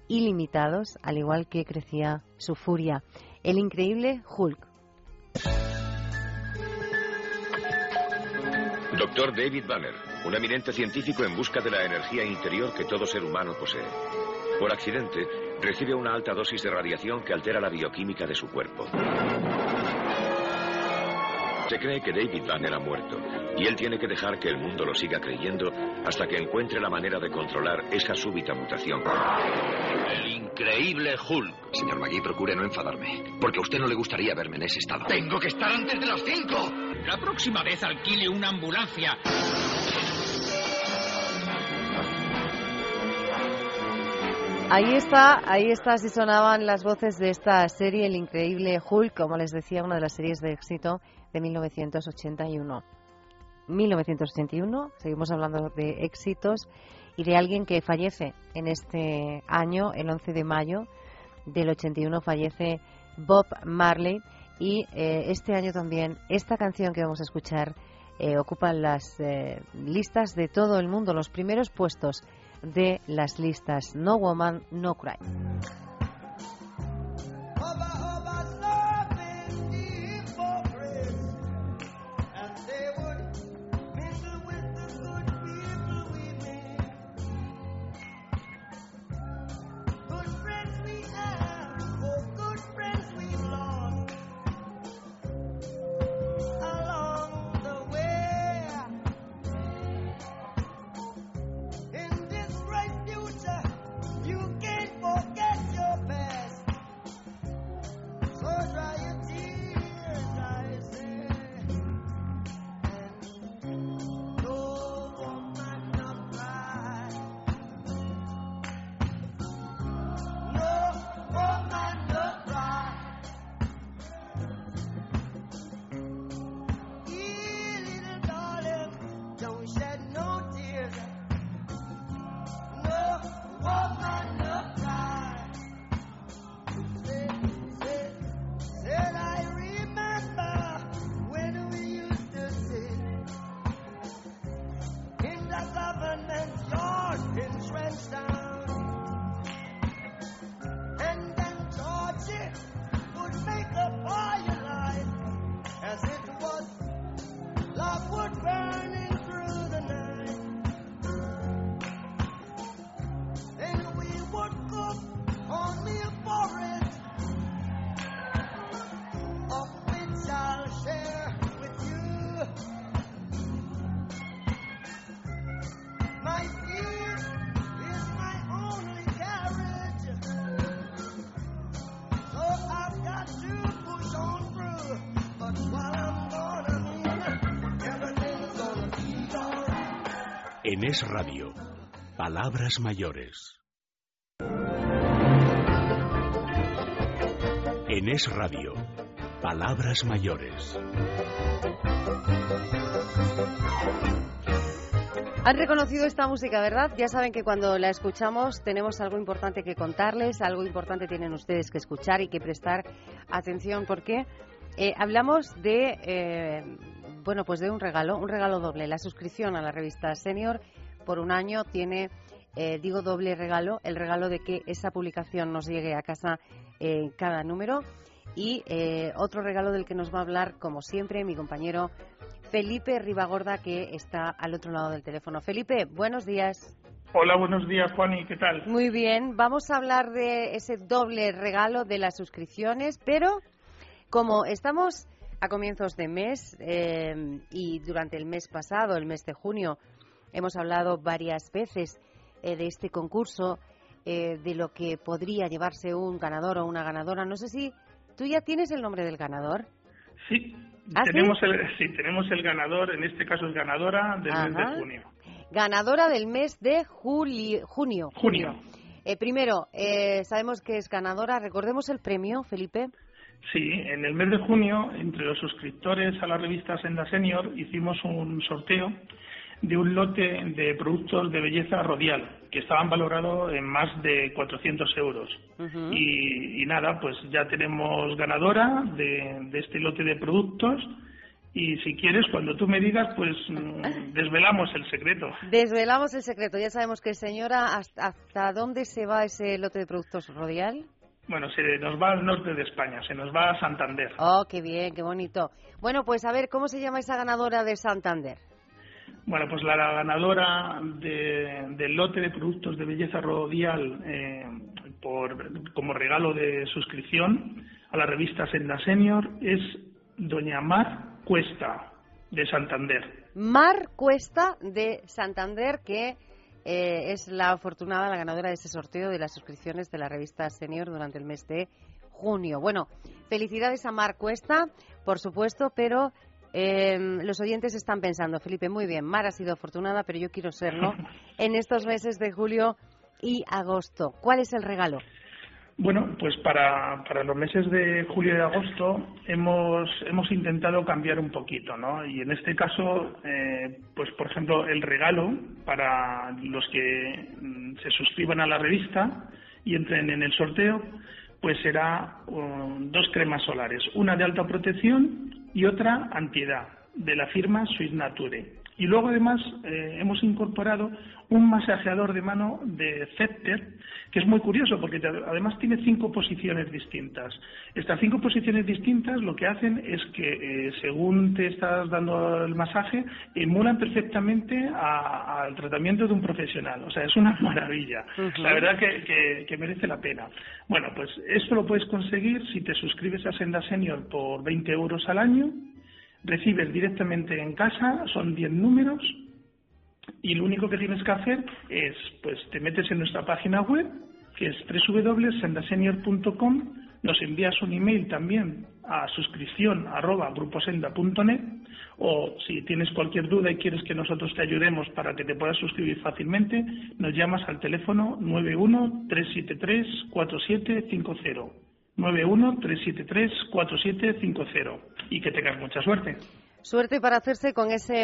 B: ilimitados, al igual que crecía su furia. El increíble Hulk
H: Doctor David Banner, un eminente científico en busca de la energía interior que todo ser humano posee. Por accidente, recibe una alta dosis de radiación que altera la bioquímica de su cuerpo. Se cree que David Banner ha muerto y él tiene que dejar que el mundo lo siga creyendo hasta que encuentre la manera de controlar esa súbita mutación.
I: El increíble Hulk.
J: Señor Magui, procure no enfadarme, porque a usted no le gustaría verme en ese estado.
I: ¡Tengo que estar antes de las cinco!
K: La próxima vez alquile una ambulancia.
B: Ahí está, ahí está, si sonaban las voces de esta serie, El Increíble Hulk, como les decía, una de las series de éxito de 1981. 1981, seguimos hablando de éxitos y de alguien que fallece en este año, el 11 de mayo del 81, fallece Bob Marley y eh, este año también esta canción que vamos a escuchar eh, ocupa las eh, listas de todo el mundo, los primeros puestos de las listas No Woman, No Cry.
A: En Es Radio, Palabras Mayores. En Es Radio, Palabras Mayores.
B: Han reconocido esta música, ¿verdad? Ya saben que cuando la escuchamos tenemos algo importante que contarles, algo importante tienen ustedes que escuchar y que prestar atención porque eh, hablamos de eh, bueno, pues de un regalo, un regalo doble. La suscripción a la revista Senior por un año tiene, eh, digo doble regalo, el regalo de que esa publicación nos llegue a casa en cada número y eh, otro regalo del que nos va a hablar, como siempre, mi compañero Felipe Ribagorda, que está al otro lado del teléfono. Felipe, buenos días.
L: Hola, buenos días, Juani, ¿qué tal?
B: Muy bien, vamos a hablar de ese doble regalo de las suscripciones, pero como estamos a comienzos de mes eh, y durante el mes pasado, el mes de junio, hemos hablado varias veces eh, de este concurso, eh, de lo que podría llevarse un ganador o una ganadora. No sé si tú ya tienes el nombre del ganador.
L: Sí, ¿Ah, tenemos El, sí, tenemos el ganador, en este caso es ganadora del mes de junio.
B: Ganadora del mes de junio.
L: Junio.
B: primero, sabemos que es ganadora. Recordemos el premio, Felipe.
L: Sí, en el mes de junio, entre los suscriptores a la revista Senda Senior, hicimos un sorteo de un lote de productos de belleza rodial que estaban valorados en más de 400 euros. y, nada, pues ya tenemos ganadora de, este lote de productos. Y si quieres, cuando tú me digas, pues mm, desvelamos el secreto.
B: Desvelamos el secreto. Ya sabemos que, señora, ¿hasta dónde se va ese lote de productos rodial?
L: Bueno, se nos va al norte de España, se nos va a Santander.
B: Oh, qué bien, qué bonito. Bueno, pues a ver, ¿cómo se llama esa ganadora de Santander?
L: Bueno, pues la ganadora del lote de productos de belleza rodial eh, por, como regalo de suscripción a la revista Senda Senior es doña Mar Cuesta, de Santander.
B: Mar Cuesta, de Santander, que eh, es la afortunada, la ganadora de ese sorteo de las suscripciones de la revista Senior durante el mes de junio. Bueno, felicidades a Mar Cuesta, por supuesto, pero em, los oyentes están pensando, Felipe, muy bien, Mar ha sido afortunada, pero yo quiero serlo en estos meses de julio y agosto. ¿Cuál es el regalo?
L: Bueno, pues para, para los meses de julio y agosto hemos, hemos intentado cambiar un poquito, ¿no? Y en este caso, eh, pues por ejemplo, el regalo para los que mm, se suscriban a la revista y entren en el sorteo, pues será um, dos cremas solares, una de alta protección y otra antiedad, de la firma Swiss Nature. Y luego además eh, hemos incorporado un masajeador de mano de Scepter, que es muy curioso porque además tiene cinco posiciones distintas. Estas cinco posiciones distintas lo que hacen es que eh, según te estás dando el masaje, emulan perfectamente al tratamiento de un profesional. O sea, es una maravilla. La verdad que, que, merece la pena. Bueno, pues esto lo puedes conseguir si te suscribes a Senda Senior por 20 euros al año. Recibes directamente en casa, son 10 números y lo único que tienes que hacer es, pues te metes en nuestra página web, que es www.sendasenior.com, nos envías un email también a suscripción arroba gruposenda.net o si tienes cualquier duda y quieres que nosotros te ayudemos para que te puedas suscribir fácilmente, nos llamas al teléfono 91 373 4750. 91 373 4750 y que tengas mucha suerte.
B: Suerte para hacerse con ese,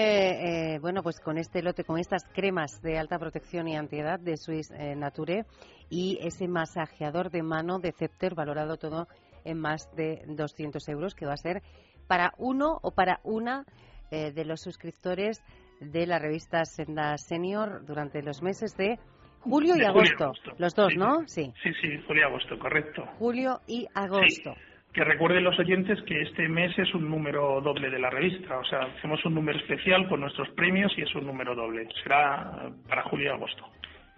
B: eh, bueno, pues con este lote, con estas cremas de alta protección y antiedad de Swiss eh, Nature y ese masajeador de mano de Scepter valorado todo en más de 200 euros, que va a ser para uno o para una eh, de los suscriptores de la revista Senda Senior durante los meses de julio y agosto. Los dos, ¿no?
L: Sí. Sí, sí, julio y agosto, correcto.
B: Julio y agosto
L: que recuerden los oyentes que este mes es un número doble de la revista, o sea, hacemos un número especial con nuestros premios y es un número doble. Será para julio y agosto.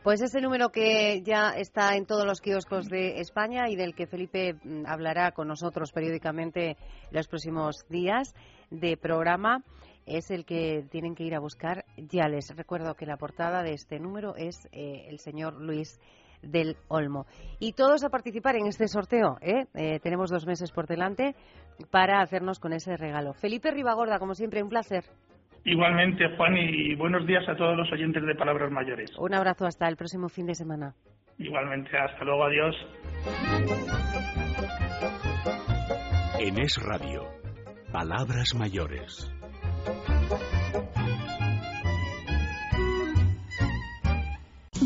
B: Pues ese número que ya está en todos los kioscos de España y del que Felipe mm, hablará con nosotros periódicamente los próximos días de programa es el que tienen que ir a buscar. Ya les recuerdo que la portada de este número es eh, el señor Luis del Olmo. Y todos a participar en este sorteo. ¿eh? ¿eh? tenemos dos meses por delante para hacernos con ese regalo. Felipe Ribagorda, como siempre, un placer.
L: Igualmente, Juan, y buenos días a todos los oyentes de Palabras Mayores.
B: Un abrazo hasta el próximo fin de semana.
L: Igualmente, hasta luego, adiós.
A: En Es Radio, Palabras Mayores. Thank you.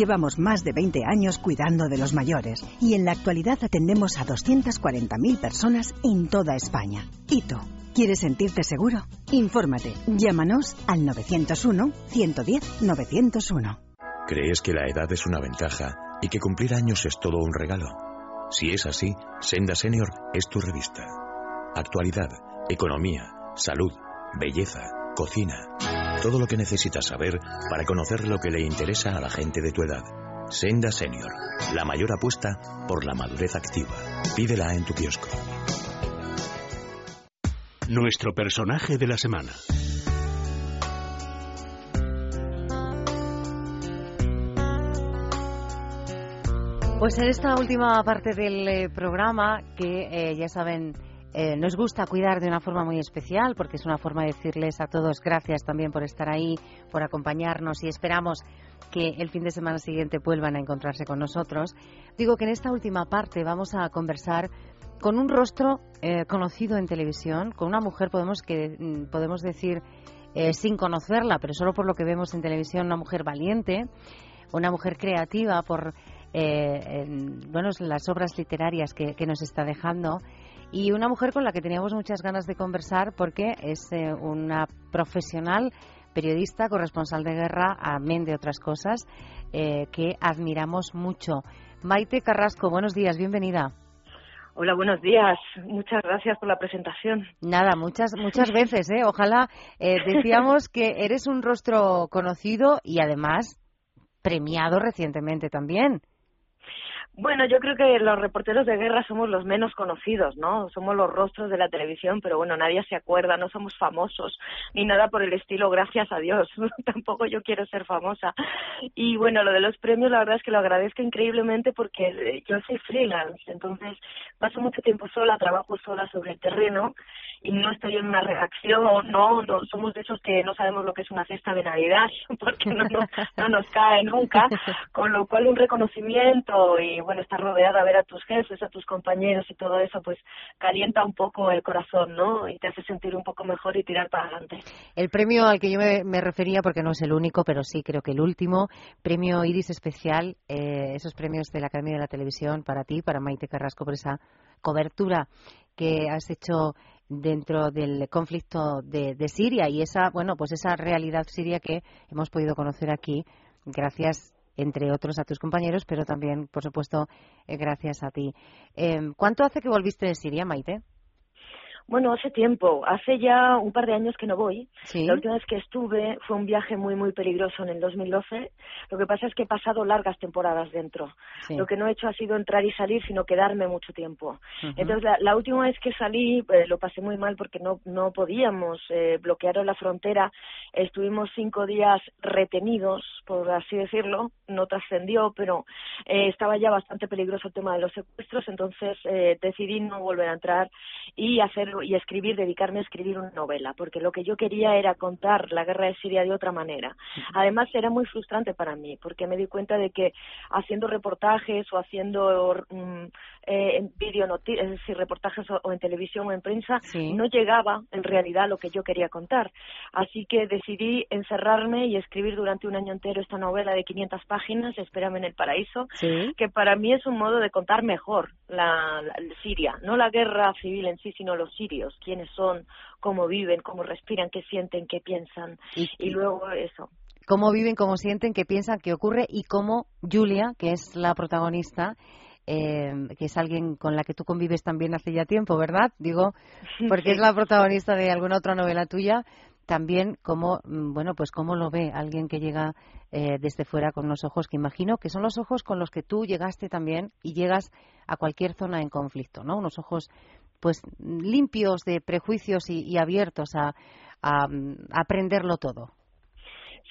M: Llevamos más de 20 años cuidando de los mayores y en la actualidad atendemos a 240.000 personas en toda España. ¿Y? ¿Quieres sentirte seguro? Infórmate. Llámanos al 901-110-901.
N: ¿Crees que la edad es una ventaja y que cumplir años es todo un regalo? Si es así, Senda Senior es tu revista. Actualidad, economía, salud, belleza, cocina todo lo que necesitas saber para conocer lo que le interesa a la gente de tu edad. Senda Senior, la mayor apuesta por la madurez activa. Pídela en tu kiosco.
A: Nuestro personaje de la semana.
B: Pues en esta última parte del eh, programa, que eh, ya saben eh, nos gusta cuidar de una forma muy especial porque es una forma de decirles a todos gracias también por estar ahí, por acompañarnos y esperamos que el fin de semana siguiente vuelvan a encontrarse con nosotros. Digo que en esta última parte vamos a conversar con un rostro eh, conocido en televisión, con una mujer podemos que mm, podemos decir eh, sin conocerla, pero solo por lo que vemos en televisión, una mujer valiente, una mujer creativa por bueno las obras literarias que nos está dejando y una mujer con la que teníamos muchas ganas de conversar porque es eh, una profesional periodista, corresponsal de guerra, amén de otras cosas, eh, que admiramos mucho. Maite Carrasco, buenos días, bienvenida.
O: Hola, buenos días. Muchas gracias por la presentación.
B: Nada, muchas muchas veces, ¿eh? Ojalá eh, decíamos que eres un rostro conocido y además premiado recientemente también.
O: Bueno, yo creo que los reporteros de guerra somos los menos conocidos, ¿no? Somos los rostros de la televisión, pero bueno, nadie se acuerda, no somos famosos ni nada por el estilo, gracias a Dios. Tampoco yo quiero ser famosa. Y bueno, lo de los premios, la verdad es que lo agradezco increíblemente porque eh, yo soy freelance, entonces paso mucho tiempo sola, trabajo sola sobre el terreno y no estoy en una redacción, no, no somos de esos que no sabemos lo que es una cesta de Navidad porque no, no nos cae nunca, con lo cual un reconocimiento y bueno, estar rodeada, ver a tus jefes, a tus compañeros y todo eso, pues calienta un poco el corazón, ¿no? Y te hace sentir un poco mejor y tirar para adelante.
B: El premio al que yo me, refería, porque no es el único, pero sí creo que el último, premio Iris Especial, eh, esos premios de la Academia de la Televisión para ti, para Maite Carrasco, por esa cobertura que has hecho dentro del conflicto de, de, Siria y esa bueno pues esa realidad siria que hemos podido conocer aquí gracias entre otros a tus compañeros, pero también, por supuesto, eh, gracias a ti. Eh, ¿Cuánto hace que volviste de Siria, Maite?
O: Bueno, hace tiempo, hace ya un par de años que no voy. La última vez que estuve fue un viaje muy, muy peligroso en el 2012. Lo que pasa es que he pasado largas temporadas dentro. Lo que no he hecho ha sido entrar y salir, sino quedarme mucho tiempo. Entonces, la, última vez que salí eh, lo pasé muy mal porque no, no podíamos, eh, bloquearon la frontera. Estuvimos cinco días retenidos, por así decirlo. No trascendió, pero eh, estaba ya bastante peligroso el tema de los secuestros. Entonces, eh, decidí no volver a entrar y hacer y escribir, dedicarme a escribir una novela, porque lo que yo quería era contar la guerra de Siria de otra manera. Además, era muy frustrante para mí, porque me di cuenta de que haciendo reportajes o haciendo mm, eh, en vídeo, es decir, reportajes o, en televisión o en prensa, no llegaba en realidad lo que yo quería contar. Así que decidí encerrarme y escribir durante un año entero esta novela de 500 páginas, Espérame en el paraíso, que para mí es un modo de contar mejor la, la Siria, no la guerra civil en sí, sino los sirios quiénes son, cómo viven, cómo respiran, qué sienten, qué piensan. Y, luego eso
B: cómo viven, cómo sienten, qué piensan, qué ocurre y cómo Julia, que es la protagonista, eh, que es alguien con la que tú convives también hace ya tiempo, ¿verdad? Digo, porque es la protagonista de alguna otra novela tuya, también cómo, mm, bueno, pues cómo lo ve alguien que llega eh, desde fuera con unos ojos que imagino que son los ojos con los que tú llegaste también y llegas a cualquier zona en conflicto, ¿no? Unos ojos pues limpios de prejuicios y, abiertos a, a aprenderlo todo.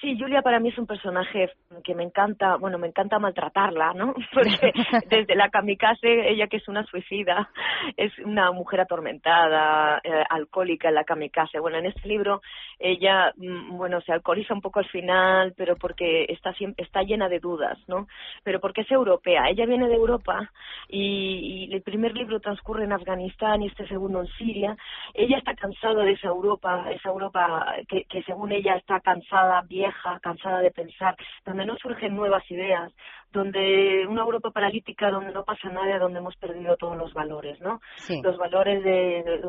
O: Sí, Julia para mí es un personaje que me encanta, bueno, me encanta maltratarla, ¿no? Porque desde la kamikaze, ella que es una suicida, es una mujer atormentada, eh, alcohólica en la kamikaze. Bueno, en este libro ella, mm, bueno, se alcoholiza un poco al final, pero porque está, está llena de dudas, ¿no? Pero porque es europea. Ella viene de Europa y, y el primer libro transcurre en Afganistán y este segundo en Siria. Ella está cansada de esa Europa, esa Europa que, que según ella está cansada, cansada de pensar, donde no surgen nuevas ideas, donde una Europa paralítica donde no pasa nada, donde hemos perdido todos los valores, ¿no? Los valores de,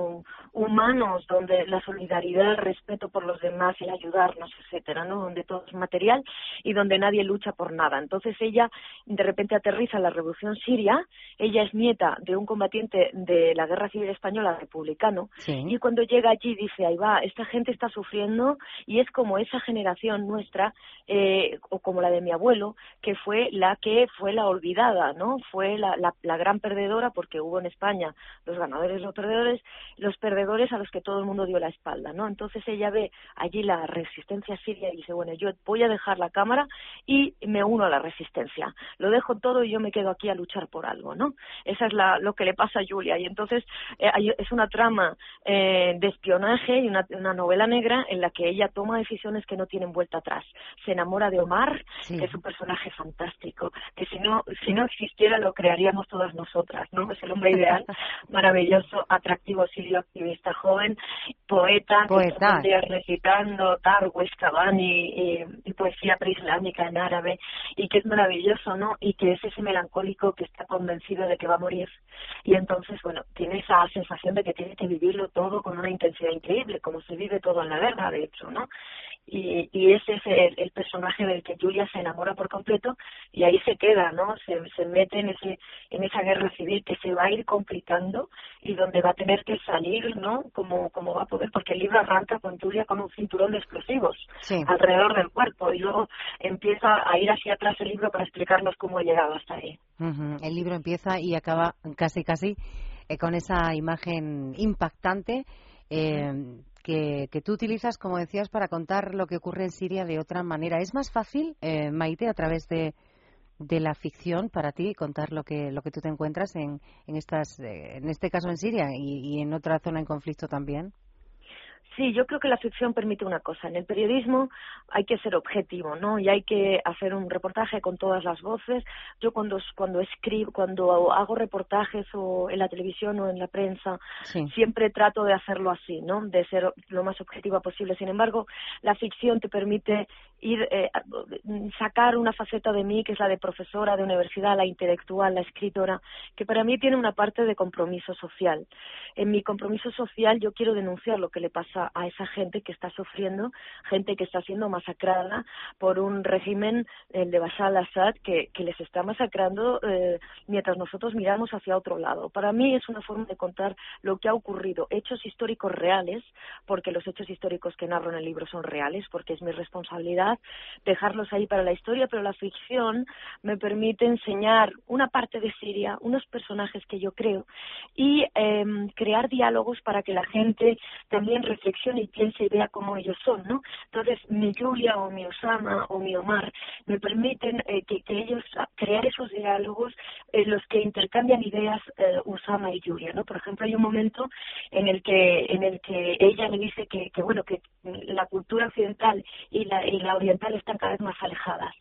O: humanos, donde la solidaridad, el respeto por los demás, el ayudarnos, etcétera, ¿no? Donde todo es material y donde nadie lucha por nada. Entonces ella de repente aterriza en la revolución siria, ella es nieta de un combatiente de la guerra civil española republicano y cuando llega allí dice, ahí va, esta gente está sufriendo y es como esa generación nuestra eh, o como la de mi abuelo que fue la que fue la olvidada, ¿no? Fue la, la, gran perdedora porque hubo en España los ganadores y los perdedores, los perdedores a los que todo el mundo dio la espalda, ¿no? Entonces ella ve allí la resistencia siria y dice, bueno, yo voy a dejar la cámara y me uno a la resistencia. Lo dejo todo y yo me quedo aquí a luchar por algo, ¿no? Esa es la, lo que le pasa a Julia y entonces eh, es una trama eh, de espionaje y una, una, novela negra en la que ella toma decisiones que no tienen vuelta atrás. Se enamora de Omar, que es un personaje fantástico que si no, si no existiera lo crearíamos todas nosotras, ¿no? Es el hombre ideal, maravilloso, atractivo, sirio, activista, joven, poeta, poeta. Que recitando Tarwes, Cavani y, poesía preislámica en árabe, y que es maravilloso, ¿no? Y que es ese melancólico que está convencido de que va a morir. Y entonces, bueno, tiene esa sensación de que tiene que vivirlo todo con una intensidad increíble, como se vive todo en la guerra, de hecho, ¿no? Y, y ese es el, el personaje del que Julia se enamora por completo y ahí se queda, ¿no? Se, se mete en ese en esa guerra civil que se va a ir complicando y donde va a tener que salir, ¿no? Como, como va a poder, porque el libro arranca con Julia con un cinturón de explosivos alrededor del cuerpo y luego empieza a ir hacia atrás el libro para explicarnos cómo ha llegado hasta ahí.
B: El libro empieza y acaba casi casi eh, con esa imagen impactante. Eh, que, que, tú utilizas, como decías, para contar lo que ocurre en Siria de otra manera. ¿Es más fácil, eh, Maite, a través de, de la ficción para ti contar lo que lo que tú te encuentras en en estas eh, en este caso en Siria y, y en otra zona en conflicto también
O: Sí, yo creo que la ficción permite una cosa. En el periodismo hay que ser objetivo, ¿no? Y hay que hacer un reportaje con todas las voces. Yo cuando cuando escribo, cuando hago reportajes o en la televisión o en la prensa, siempre trato de hacerlo así, ¿no? De ser lo más objetiva posible. Sin embargo, la ficción te permite ir eh, sacar una faceta de mí que es la de profesora de universidad, la intelectual, la escritora, que para mí tiene una parte de compromiso social. En mi compromiso social yo quiero denunciar lo que le pasa a, esa gente que está sufriendo, gente que está siendo masacrada por un régimen, el de Bashar al-Assad, que, que, les está masacrando eh, mientras nosotros miramos hacia otro lado. Para mí es una forma de contar lo que ha ocurrido, hechos históricos reales, porque los hechos históricos que narro en el libro son reales, porque es mi responsabilidad dejarlos ahí para la historia, pero la ficción me permite enseñar una parte de Siria, unos personajes que yo creo, y eh, crear diálogos para que la gente también reflexione y piense y vea cómo ellos son, ¿no? Entonces, mi Julia o mi Osama o mi Omar me permiten eh, que, ellos crear esos diálogos en los que intercambian ideas eh, Osama y Julia, ¿no? Por ejemplo, hay un momento en el que en el que ella me dice que, que bueno, que la cultura occidental y la, y la oriental están cada vez más alejadas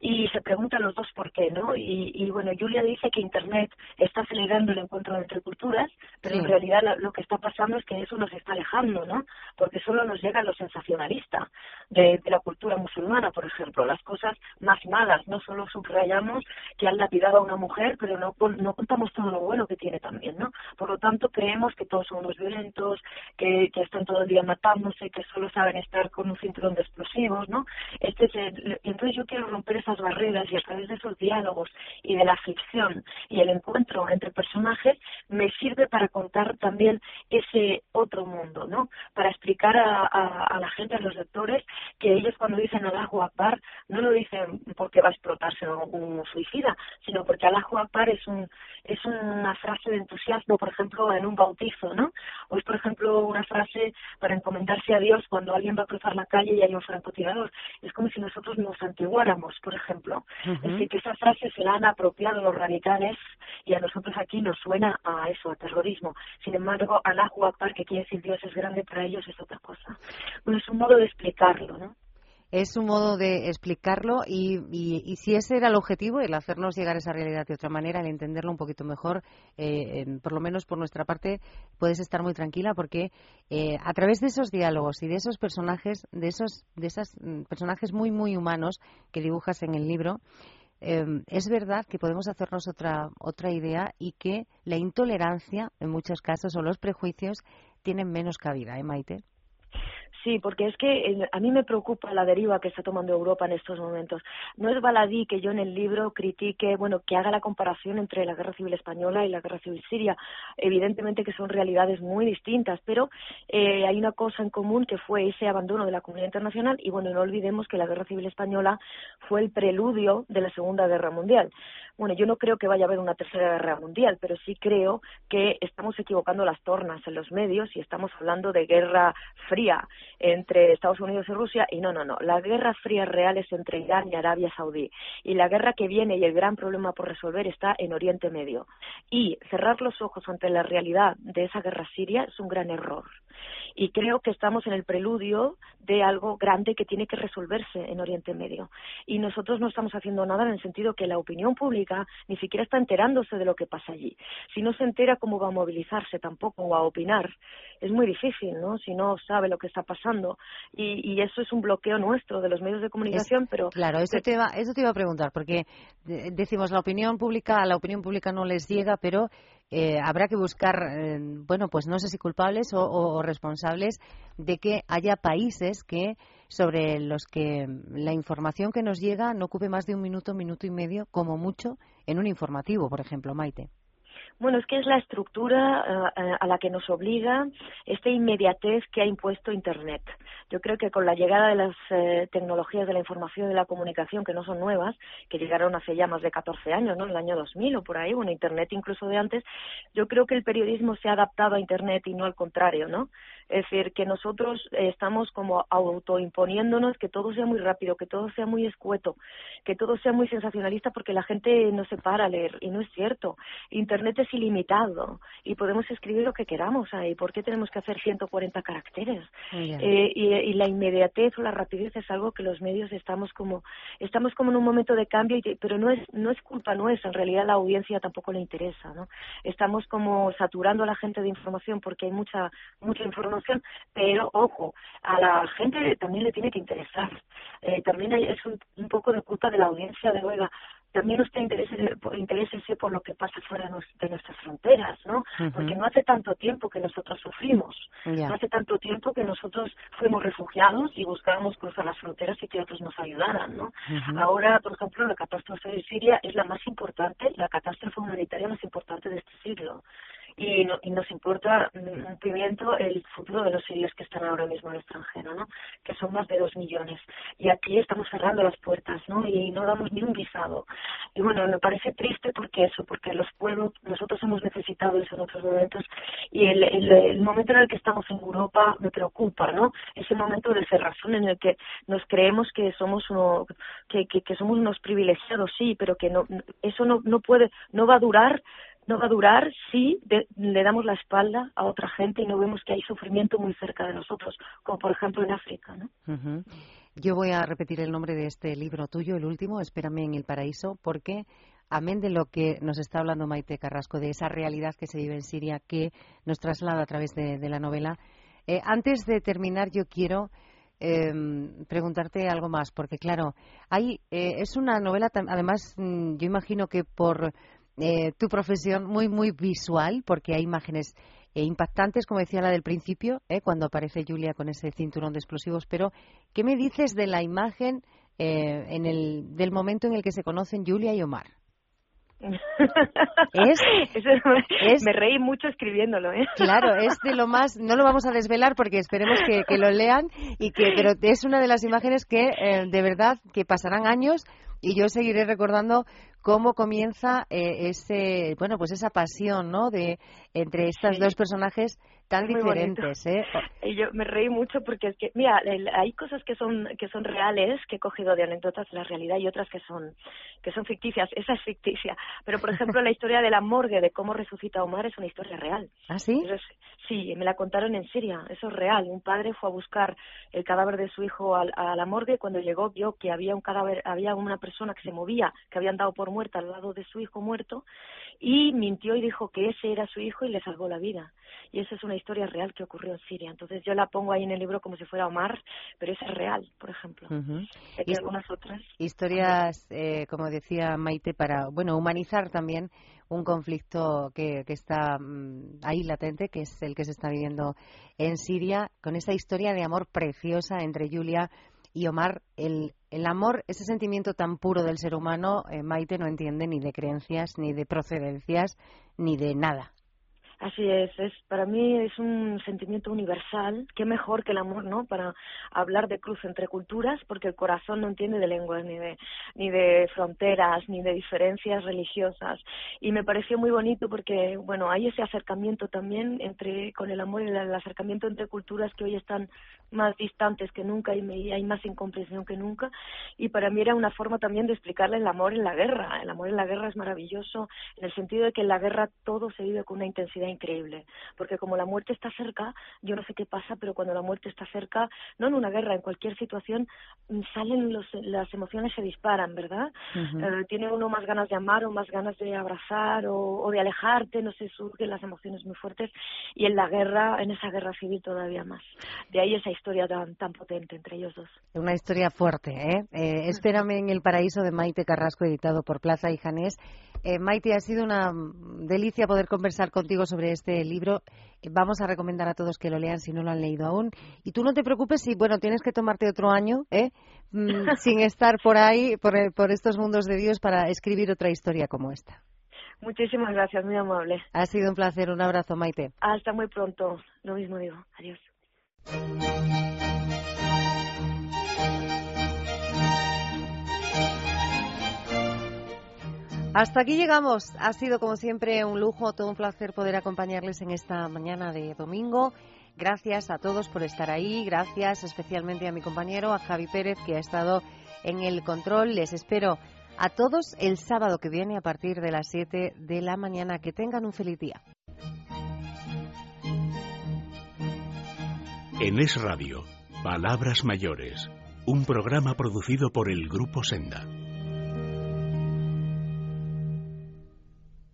O: y se preguntan los dos por qué, ¿no? Y, y bueno, Julia dice que Internet está acelerando el encuentro entre culturas, pero en realidad lo, que está pasando es que eso nos está alejando, ¿no? Porque solo nos llega lo sensacionalista de, de la cultura musulmana, por ejemplo, las cosas más malas, no solo subrayamos que han lapidado a una mujer, pero no, no contamos todo lo bueno que tiene también, ¿no? Por lo tanto, creemos que todos son unos violentos, que, que están todo el día matándose, que solo saben estar con un cinturón de explosivos, ¿no? Este es el, entonces yo quiero romper esa barreras y a través de esos diálogos y de la ficción y el encuentro entre personajes me sirve para contar también ese otro mundo, ¿no? Para explicar a, a, la gente, a los lectores, que ellos cuando dicen Allahu Akbar no lo dicen porque va a explotarse un suicida, sino porque Allahu Akbar es un es una frase de entusiasmo, por ejemplo, en un bautizo, ¿no? O es, por ejemplo, una frase para encomendarse a Dios cuando alguien va a cruzar la calle y hay un francotirador. Es como si nosotros nos antiguáramos, por ejemplo. Es decir, que esa frase se la han apropiado los radicales y a nosotros aquí nos suena a eso, a terrorismo. Sin embargo, Allahu Akbar, que quiere decir Dios es grande, para ellos es otra cosa. Bueno, es un modo de explicarlo, ¿no?
B: Es un modo de explicarlo y, y, si ese era el objetivo, el hacernos llegar a esa realidad de otra manera, el entenderlo un poquito mejor, eh, por lo menos por nuestra parte, puedes estar muy tranquila porque eh, a través de esos diálogos y de esos personajes, de esos, de mm, personajes muy, muy humanos que dibujas en el libro, eh, es verdad que podemos hacernos otra, otra idea y que la intolerancia, en muchos casos, o los prejuicios, tienen menos cabida, ¿eh, Maite?
O: Sí, porque es que eh, a mí me preocupa la deriva que está tomando Europa en estos momentos. No es baladí que yo en el libro critique, bueno, que haga la comparación entre la guerra civil española y la guerra civil siria. Evidentemente que son realidades muy distintas, pero eh, hay una cosa en común que fue ese abandono de la comunidad internacional y, bueno, no olvidemos que la guerra civil española fue el preludio de la Segunda Guerra Mundial. Bueno, yo no creo que vaya a haber una tercera guerra mundial, pero sí creo que estamos equivocando las tornas en los medios y estamos hablando de guerra fría entre Estados Unidos y Rusia y no, no, no. La guerra fría real es entre Irán y Arabia Saudí y la guerra que viene y el gran problema por resolver está en Oriente Medio. Y cerrar los ojos ante la realidad de esa guerra siria es un gran error y creo que estamos en el preludio de algo grande que tiene que resolverse en Oriente Medio. Y nosotros no estamos haciendo nada en el sentido que la opinión pública ni siquiera está enterándose de lo que pasa allí. Si no se entera cómo va a movilizarse tampoco o a opinar, es muy difícil, ¿no? Si no sabe lo que está pasando. Y, y eso es un bloqueo nuestro de los medios de comunicación, pero...
B: Claro, eso te, iba, eso te iba a preguntar, porque decimos la opinión pública, a la opinión pública no les llega, pero eh, habrá que buscar, eh, bueno, pues no sé si culpables o, responsables de que haya países que sobre los que la información que nos llega no ocupe más de un minuto, minuto y medio, como mucho, en un informativo, por ejemplo, Maite.
O: Bueno, es que es la estructura eh, a la que nos obliga esta inmediatez que ha impuesto Internet. Yo creo que con la llegada de las eh, tecnologías de la información y de la comunicación, que no son nuevas, que llegaron hace ya más de 14 años, ¿no? En el año 2000 o por ahí, bueno, Internet incluso de antes, yo creo que el periodismo se ha adaptado a Internet y no al contrario, ¿no? Es decir, que nosotros eh, estamos como autoimponiéndonos que todo sea muy rápido, que todo sea muy escueto, que todo sea muy sensacionalista porque la gente no se para a leer y no es cierto. Internet es ilimitado y podemos escribir lo que queramos ahí. ¿Por qué tenemos que hacer 140 caracteres? Eh, y, la inmediatez o la rapidez es algo que los medios estamos como estamos como en un momento de cambio, pero no es no es culpa nuestra. En realidad la audiencia tampoco le interesa, ¿no? Estamos como saturando a la gente de información porque hay mucha mucha información, pero ojo, a la gente también le tiene que interesar. Eh, también es un, un poco de culpa de la audiencia de oiga también usted interese, por lo que pasa fuera de nuestras fronteras, ¿no? Porque no hace tanto tiempo que nosotros sufrimos, no hace tanto tiempo que nosotros fuimos refugiados y buscábamos cruzar las fronteras y que otros nos ayudaran, ¿no? Ahora, por ejemplo, la catástrofe de Siria es la más importante, la catástrofe humanitaria más importante de este siglo y, y nos importa un pimiento el futuro de los sirios que están ahora mismo en el extranjero, ¿no? Que son más de dos millones. Y aquí estamos cerrando las puertas, ¿no? Y no damos ni un visado. Y bueno, me parece triste porque eso, porque los pueblos, nosotros hemos necesitado eso en otros momentos y el, el, momento en el que estamos en Europa me preocupa, ¿no? Ese momento de cerrazón en el que nos creemos que somos uno, que, que somos unos privilegiados, sí, pero que no, eso no, no puede, no va a durar no va a durar si le damos la espalda a otra gente y no vemos que hay sufrimiento muy cerca de nosotros, como por ejemplo en África. ¿no?
B: Yo voy a repetir el nombre de este libro tuyo, el último, Espérame en el Paraíso, porque amén de lo que nos está hablando Maite Carrasco, de esa realidad que se vive en Siria, que nos traslada a través de, la novela, eh, antes de terminar yo quiero em, preguntarte algo más, porque claro, hay, eh, es una novela, además mm, yo imagino que por eh, tu profesión muy, muy visual, porque hay imágenes eh, impactantes, como decía la del principio, eh, cuando aparece Julia con ese cinturón de explosivos. Pero, ¿qué me dices de la imagen en el, del momento en el que se conocen Julia y Omar?
O: es, me reí mucho escribiéndolo ¿eh?
B: claro es de lo más no lo vamos a desvelar porque esperemos que, que lo lean y que pero es una de las imágenes que de verdad que pasarán años y yo seguiré recordando cómo comienza eh, ese, bueno, pues esa pasión, ¿no? De entre estos dos personajes tan diferentes, ¿eh?
O: Y yo me reí mucho porque es que, mira, hay cosas que son que son reales que he cogido de anécdotas de la realidad y otras que son que son ficticias. Esa es ficticia, pero por ejemplo la historia de la morgue de cómo resucita Omar es una historia real.
B: ¿Ah, sí?
O: sí, me la contaron en Siria. Eso es real. Un padre fue a buscar el cadáver de su hijo a, a la morgue y cuando llegó vio que había un cadáver, había una persona que se movía, que habían dado por muerta al lado de su hijo muerto y mintió y dijo que ese era su hijo y le salvó la vida. Y esa es una historia real que ocurrió en Siria. Entonces yo la pongo ahí en el libro como si fuera Omar, pero esa es real, por ejemplo.
B: Y algunas otras. Historias, eh, como decía Maite, para bueno humanizar también un conflicto que, que está mm, ahí latente, que es el que se está viviendo en Siria, con esa historia de amor preciosa entre Julia y Omar, el, el amor, ese sentimiento tan puro del ser humano, eh, Maite no entiende ni de creencias, ni de procedencias, ni de nada.
O: Así es, es para mí es un sentimiento universal, qué mejor que el amor, ¿no? Para hablar de cruz entre culturas, porque el corazón no entiende de lenguas ni de ni de fronteras ni de diferencias religiosas y me pareció muy bonito porque bueno, hay ese acercamiento también entre con el amor y el, acercamiento entre culturas que hoy están más distantes que nunca y hay más incomprensión que nunca y para mí era una forma también de explicarle el amor en la guerra. El amor en la guerra es maravilloso en el sentido de que en la guerra todo se vive con una intensidad increíble, porque como la muerte está cerca, yo no sé qué pasa, pero cuando la muerte está cerca, no en una guerra, en cualquier situación, mm, salen los, las emociones se disparan, ¿verdad? Eh, tiene uno más ganas de amar o más ganas de abrazar o, de alejarte, no sé, surgen las emociones muy fuertes y en la guerra, en esa guerra civil todavía más. De ahí esa historia tan, tan potente entre ellos dos.
B: Una historia fuerte, ¿eh? eh espérame en el paraíso de Maite Carrasco, editado por Plaza y Janés. Eh, Maite, ha sido una delicia poder conversar contigo sobre este libro. Vamos a recomendar a todos que lo lean si no lo han leído aún. Y tú no te preocupes si, bueno, tienes que tomarte otro año, ¿eh? Mm, sin estar por ahí, por, por estos mundos de Dios, para escribir otra historia como esta.
O: Muchísimas gracias, muy amable.
B: Ha sido un placer, un abrazo, Maite.
O: Hasta muy pronto. Lo mismo digo. Adiós.
B: Hasta aquí llegamos. Ha sido como siempre un lujo, todo un placer poder acompañarles en esta mañana de domingo. Gracias a todos por estar ahí. Gracias especialmente a mi compañero, a Javi Pérez, que ha estado en el control. Les espero a todos el sábado que viene a partir de las 7 de la mañana. Que tengan un feliz día.
A: En Es Radio, Palabras Mayores, un programa producido por el Grupo Senda.